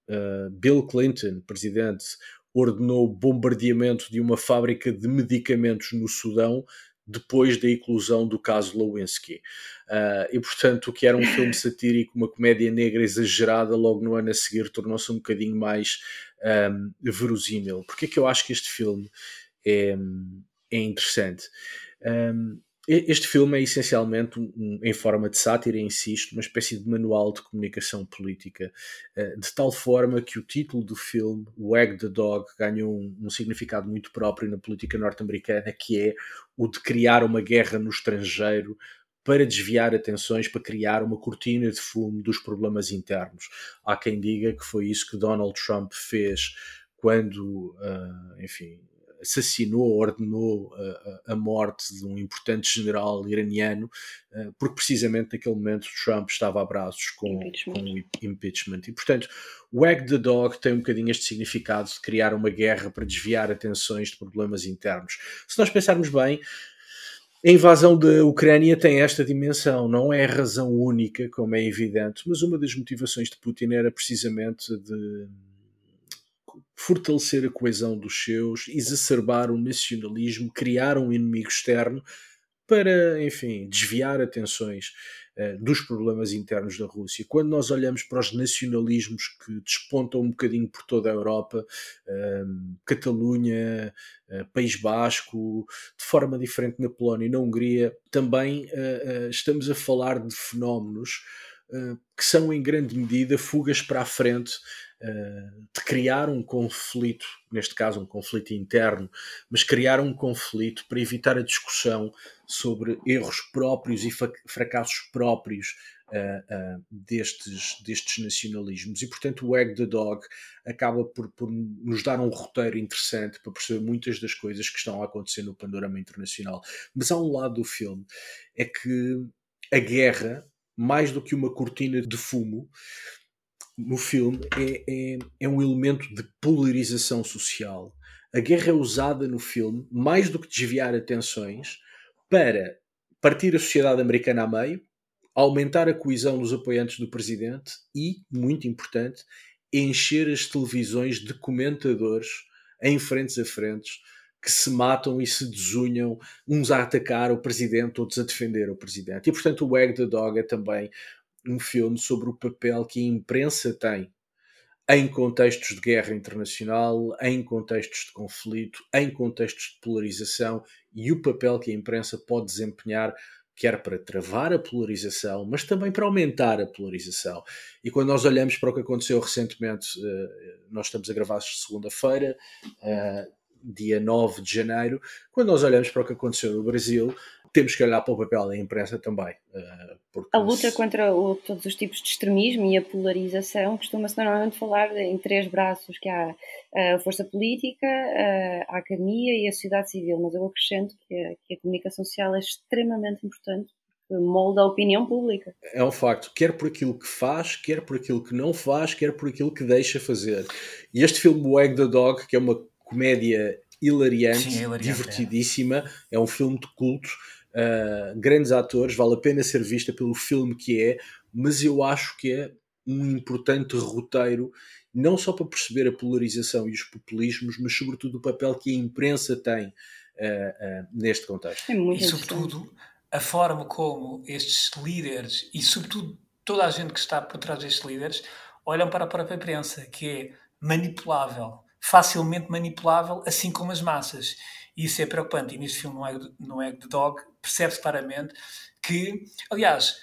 uh, Bill Clinton, presidente, ordenou o bombardeamento de uma fábrica de medicamentos no Sudão depois da eclosão do caso Lewinsky. Uh, e, portanto, o que era um filme satírico, uma comédia negra exagerada, logo no ano a seguir tornou-se um bocadinho mais um, verosímil. Porque é que eu acho que este filme é, é interessante? Um, este filme é essencialmente, em forma de sátira, insisto, uma espécie de manual de comunicação política, uh, de tal forma que o título do filme, Wag the Dog, ganhou um, um significado muito próprio na política norte-americana, que é o de criar uma guerra no estrangeiro para desviar atenções, para criar uma cortina de fumo dos problemas internos. Há quem diga que foi isso que Donald Trump fez quando, uh, enfim, assassinou, ordenou a, a, morte de um importante general iraniano, uh, porque precisamente naquele momento Trump estava a braços com, com o impeachment. E, portanto, Wag the Dog tem um bocadinho este significado de criar uma guerra para desviar atenções de problemas internos. Se nós pensarmos bem, a invasão da Ucrânia tem esta dimensão, não é a razão única, como é evidente, mas uma das motivações de Putin era precisamente de fortalecer a coesão dos seus, exacerbar o nacionalismo, criar um inimigo externo para, enfim, desviar atenções uh, dos problemas internos da Rússia. Quando nós olhamos para os nacionalismos que despontam um bocadinho por toda a Europa, uh, Catalunha, uh, País Basco, de forma diferente na Polónia e na Hungria, também estamos a falar de fenómenos que são em grande medida fugas para a frente de criar um conflito, neste caso um conflito interno, mas criar um conflito para evitar a discussão sobre erros próprios e fracassos próprios uh, uh, destes, destes nacionalismos. E, portanto, o Egg the Dog acaba por, por, nos dar um roteiro interessante para perceber muitas das coisas que estão a acontecer no panorama internacional. Mas há um lado do filme, é que a guerra, mais do que uma cortina de fumo, no filme é, é, é, um elemento de polarização social. A guerra é usada no filme, mais do que desviar atenções, para partir a sociedade americana a meio, aumentar a coesão dos apoiantes do presidente e, muito importante, encher as televisões de comentadores em frentes a frentes que se matam e se desunham, uns a atacar o presidente, outros a defender o presidente. E, portanto, o Wag the Dog é também um filme sobre o papel que a imprensa tem em contextos de guerra internacional, em contextos de conflito, em contextos de polarização e o papel que a imprensa pode desempenhar quer para travar a polarização, mas também para aumentar a polarização. E quando nós olhamos para o que aconteceu recentemente, nós estamos a gravar segunda-feira, dia 9 de janeiro, quando nós olhamos para o que aconteceu no Brasil, temos que olhar para o papel da imprensa também. a luta contra o, todos os tipos de extremismo e a polarização costuma-se normalmente falar em três braços, que há a força política, a academia e a sociedade civil, mas eu acrescento que a, que a comunicação social é extremamente importante porque molda a opinião pública. É um facto, quer por aquilo que faz, quer por aquilo que não faz, quer por aquilo que deixa fazer. E este filme Wag the Dog, que é uma comédia hilariante, Sim, é hilariante divertidíssima, é. é um filme de culto, Uh, grandes atores, vale a pena ser vista pelo filme que é, mas eu acho que é um importante roteiro, não só para perceber a polarização e os populismos, mas sobretudo o papel que a imprensa tem uh, uh, neste contexto. É e sobretudo a forma como estes líderes e sobretudo toda a gente que está por trás destes líderes olham para a própria imprensa, que é manipulável, facilmente manipulável, assim como as massas. E isso é preocupante. E neste filme, no Egg, no Egg the Dog, percebe-se claramente que, aliás,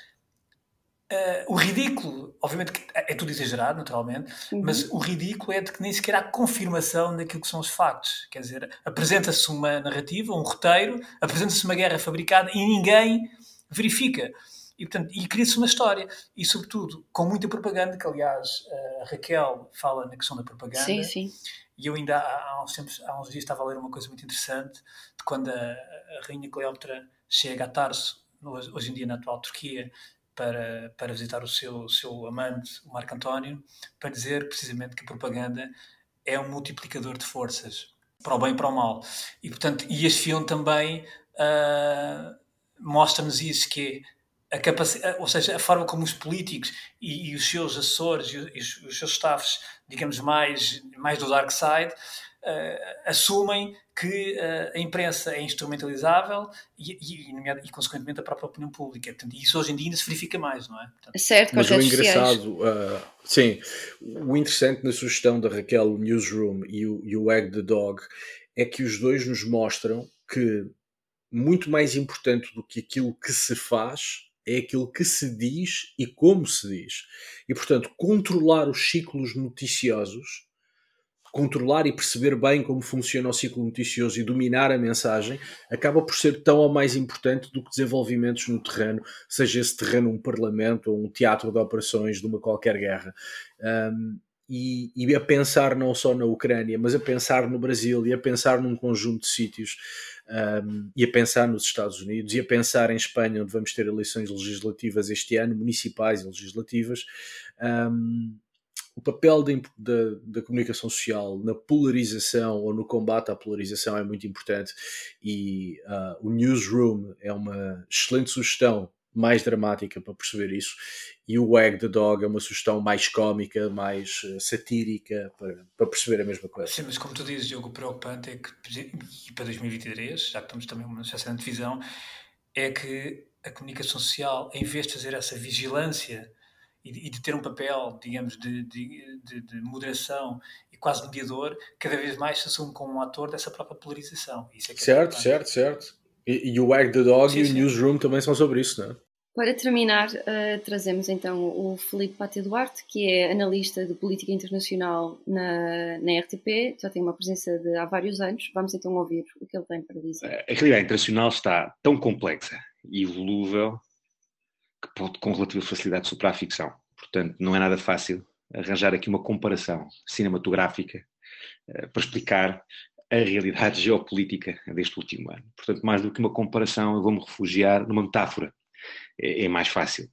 Uh, o ridículo, obviamente que é tudo exagerado, naturalmente, uhum. mas o ridículo é de que nem sequer há confirmação daquilo que são os factos. Quer dizer, apresenta-se uma narrativa, um roteiro, apresenta-se uma guerra fabricada e ninguém verifica. E, portanto, e cria-se uma história. E, sobretudo, com muita propaganda, que, aliás, a Raquel fala na questão da propaganda. Sim, sim. E eu ainda há, uns, tempos, há uns dias estava a ler uma coisa muito interessante de quando a, a Rainha Cleópatra chega a Tarso, hoje em dia na atual Turquia, para, para visitar o seu, seu amante, o Marco António, para dizer precisamente que a propaganda é um multiplicador de forças, para o bem e para o mal. E, portanto, e este filme também uh, mostra-nos isso, que é a capacidade, ou seja, a forma como os políticos e, e os seus assessores e os, os, seus staffs, digamos, mais, mais do dark side, uh, assumem que uh, a imprensa é instrumentalizável e, e, e, consequentemente, a própria opinião pública. Portanto, isso hoje em dia ainda se verifica mais, não é? Portanto, certo, mas o engraçado, uh, sim, o interessante na sugestão da Raquel, o Newsroom e o, e o Egg the Dog, é que os dois nos mostram que muito mais importante do que aquilo que se faz é aquilo que se diz e como se diz. E, portanto, controlar os ciclos noticiosos controlar e perceber bem como funciona o ciclo noticioso e dominar a mensagem acaba por ser tão ou mais importante do que desenvolvimentos no terreno, seja esse terreno um parlamento ou um teatro de operações de uma qualquer guerra. Um, e, e, a pensar não só na Ucrânia, mas a pensar no Brasil e a pensar num conjunto de sítios um, e a pensar nos Estados Unidos e a pensar em Espanha, onde vamos ter eleições legislativas este ano, municipais e legislativas. Um, o papel da, da, da, comunicação social na polarização ou no combate à polarização é muito importante e uh, o newsroom é uma excelente sugestão mais dramática para perceber isso e o Wag the Dog é uma sugestão mais cómica, mais uh, satírica para, para, perceber a mesma coisa. Sim, mas como tu dizes, o preocupante é que e para 2023, já que estamos também numa espécie de divisão, é que a comunicação social, em vez de fazer essa vigilância e de, ter um papel, digamos, de, de, de, moderação e quase mediador, cada vez mais se assume como um ator dessa própria polarização. É é certo, é certo, certo. E, e, o Wag the Dog sim, e o sim. Newsroom também são sobre isso, não é? Para terminar, uh, trazemos então o Felipe Pátio Duarte, que é analista de política internacional na, na RTP, já tem uma presença de há vários anos. Vamos então ouvir o que ele tem para dizer. A realidade internacional está tão complexa e volúvel que pode com relativa facilidade superar a ficção. Portanto, não é nada fácil arranjar aqui uma comparação cinematográfica uh, para explicar a realidade geopolítica deste último ano. Portanto, mais do que uma comparação, eu vou-me refugiar numa metáfora. É, é, mais fácil.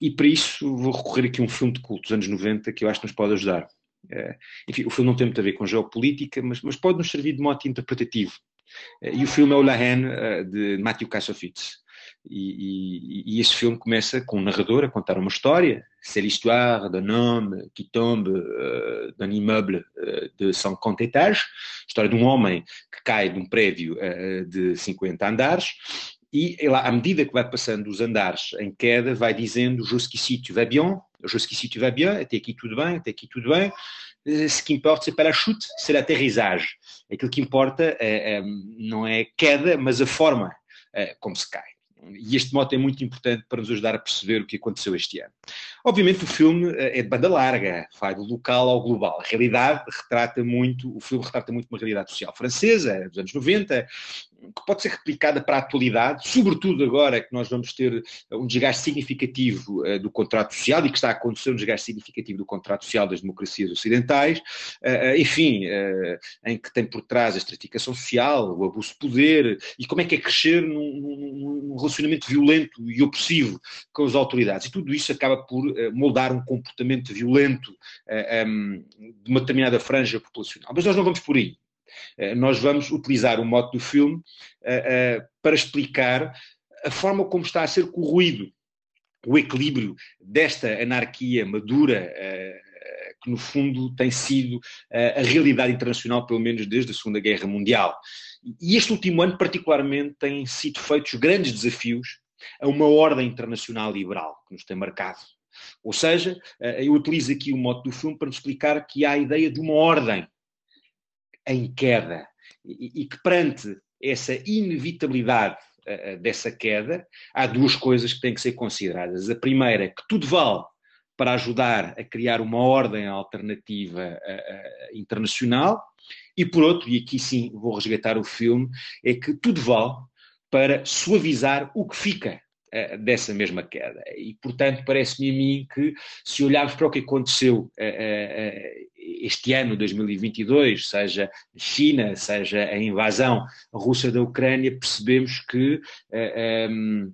E para isso vou recorrer aqui a um filme de culto dos anos 90 que eu acho que nos pode ajudar. Uh, enfim, o filme não tem muito a ver com geopolítica, mas, mas pode nos servir de mote interpretativo. Uh, e o filme é o La Haine, de Matthew Kassovitz. E, e, e, este filme começa com um narrador a contar uma história. C'est l'histoire d'un homme qui tombe uh, d'un immeuble uh, de 50 étages. História de um homem que cai de um prédio uh, de 50 andares. E ele, à medida que vai passando os andares em queda, vai dizendo Jusqu'ici tu vas bien, jusqu'ici tu vas bien, até aqui tudo bem, até aqui tudo bem. Ce qui importa, c'est pas la chute, c'est l'atterrissage. Aquilo que importa é, é, não é queda, mas a forma é, como se cai. E este mote é muito importante para nos ajudar a perceber o que aconteceu este ano. Obviamente o filme eh, é de banda larga, vai do local ao global. A realidade retrata muito, o filme retrata muito uma realidade social francesa, dos anos 90, que pode ser replicada para a atualidade, sobretudo agora que nós vamos ter um desgaste significativo uh, do contrato social e que está a acontecer um desgaste significativo do contrato social das democracias ocidentais, uh, enfim, uh, em que tem por trás a estratificação social, o abuso de poder e como é que é crescer num, num, relacionamento violento e opressivo com as autoridades. E tudo isso acaba por moldar um comportamento violento um, de uma determinada franja populacional. Mas nós não vamos por aí. Eh, nós vamos utilizar o mote do filme eh, eh, para explicar a forma como está a ser corroído o equilíbrio desta anarquia madura, que no fundo tem sido a realidade internacional, pelo menos desde a Segunda Guerra Mundial. E este último ano, particularmente, têm sido feitos grandes desafios a uma ordem internacional liberal que nos tem marcado. Ou seja, eu utilizo aqui o modo do filme para nos explicar que há a ideia de uma ordem em queda. E, que perante essa inevitabilidade dessa queda, há duas coisas que têm que ser consideradas. A primeira, é que tudo vale para ajudar a criar uma ordem alternativa internacional, e por outro, e aqui sim vou resgatar o filme, é que tudo vale para suavizar o que fica. uh, dessa mesma queda. E, portanto, parece-me a mim que, se olharmos para o que aconteceu uh, este ano, 2022, seja China, seja a invasão russa da Ucrânia, percebemos que. Um,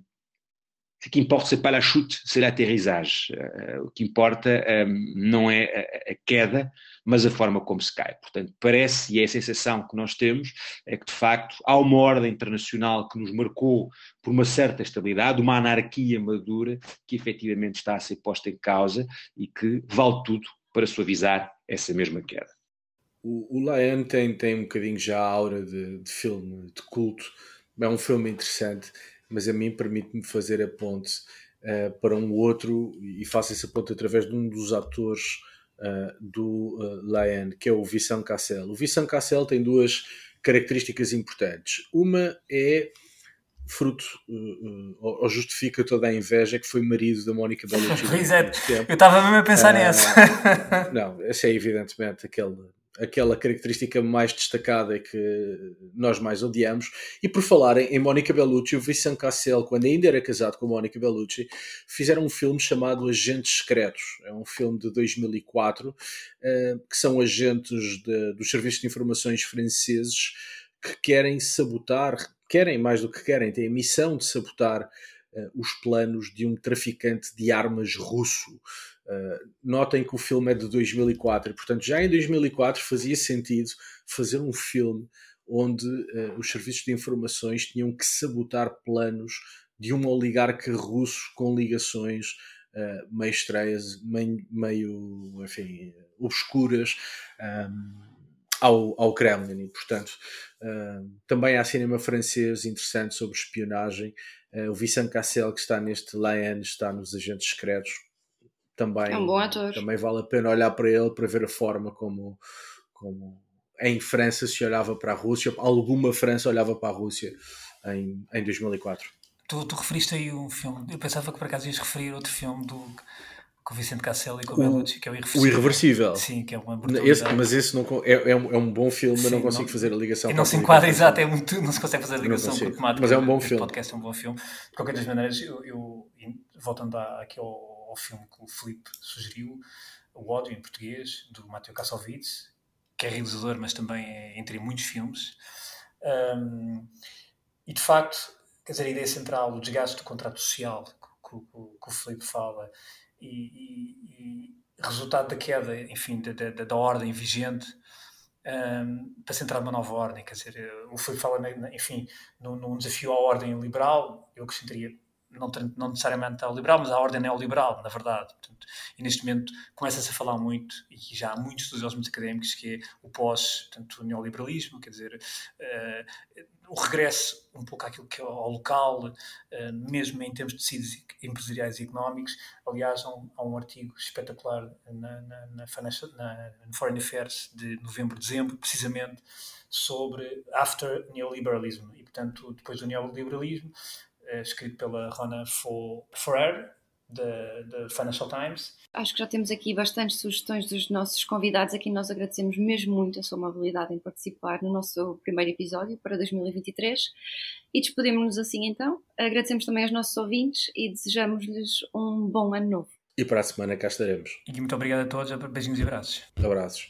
ce qui importa c'est pas la chute, c'est l'atterrissage. O que importa um, não é a, queda, mas a forma como se cai. Portanto, parece, e é a sensação que nós temos, é que de facto há uma ordem internacional que nos marcou por uma certa estabilidade, uma anarquia madura, que efetivamente está a ser posta em causa e que vale tudo para suavizar essa mesma queda. O, o Lion tem, tem um bocadinho já a aura de, de filme, de culto. É um filme interessante mas a mim permite-me fazer a ponte uh, para um outro e faço essa ponte através de um dos atores uh, do uh, Lion, que é o Vincent Cassel. O Vincent Cassel tem duas características importantes. Uma é fruto uh, ou justifica toda a inveja que foi marido da Mónica Bellucci. Pois é, eu estava mesmo a pensar uh, nessa. não, esse é evidentemente aquele aquela característica mais destacada que nós mais odiamos. E por falar em, Mónica Bellucci, o Vincent Cassel, quando ainda era casado com Mónica Bellucci, fizeram um filme chamado Agentes Secretos. É um filme de 2004, uh, eh, que são agentes de, dos serviços de informações franceses que querem sabotar, querem mais do que querem, têm a missão de sabotar os planos de um traficante de armas russo. Uh, notem que o filme é de 2004 e, portanto, já em 2004 fazia sentido fazer um filme onde uh, os serviços de informações tinham que sabotar planos de um oligarca russo com ligações uh, meio estreias, meio, meio enfim, obscuras um, ao, ao Kremlin. E, portanto, também há cinema francês interessante sobre espionagem. O Vincent Cassel, que está neste Lion, está nos Agentes Secretos também, é um bom ator. também vale a pena olhar para ele para ver a forma como, como em França se olhava para a Rússia, alguma França olhava para a Rússia em, em 2004. Tu, tu referiste aí um filme, eu pensava que por acaso ias referir outro filme do, com o Vicente Cassel e com o Bellucci, que é o Irreversível. O Irreversível. Sim, que é uma esse, Mas esse não, é, é, um, é um bom filme, mas não consigo não, fazer a ligação. E não se enquadra, exato, é muito, não se consegue fazer a ligação com temática. Mas é um bom filme. O podcast é um bom filme. De qualquer das maneiras, eu, eu voltando aqui ao ao filme que o Filipe sugeriu, O Ódio em Português, do Mateo Kassovitz, que é realizador, mas também é entre muitos filmes. Um, e de facto, quer dizer, a ideia central, o desgaste do contrato social que, que, que o Filipe fala e, e, resultado da queda, enfim, da, da, da ordem vigente. Um, para se entrar numa nova ordem, quer dizer, o Filipe fala, enfim, num, num desafio à ordem liberal, eu acrescentaria não, não necessariamente ao liberal, mas à ordem neoliberal, na verdade. Portanto, e neste momento começa-se a falar muito, e já há muitos estudiosos académicos, que é o pós-neoliberalismo, quer dizer, uh, o regresso um pouco àquilo que é ao local, uh, mesmo em termos de tecidos empresariais e económicos. Aliás, há um, há um artigo espetacular na, na, na, na, Foreign Affairs de novembro, dezembro, precisamente sobre after neoliberalism e portanto depois do neoliberalismo é escrito pela Rona Ferrer, da Financial Times. Acho que já temos aqui bastantes sugestões dos nossos convidados. Aqui nós agradecemos mesmo muito a sua amabilidade em participar no nosso primeiro episódio para 2023 e despedimos-nos assim então. Agradecemos também aos nossos ouvintes e desejamos-lhes um bom ano novo. E para a semana cá estaremos. E muito obrigado a todos. Beijinhos e abraços. Abraços.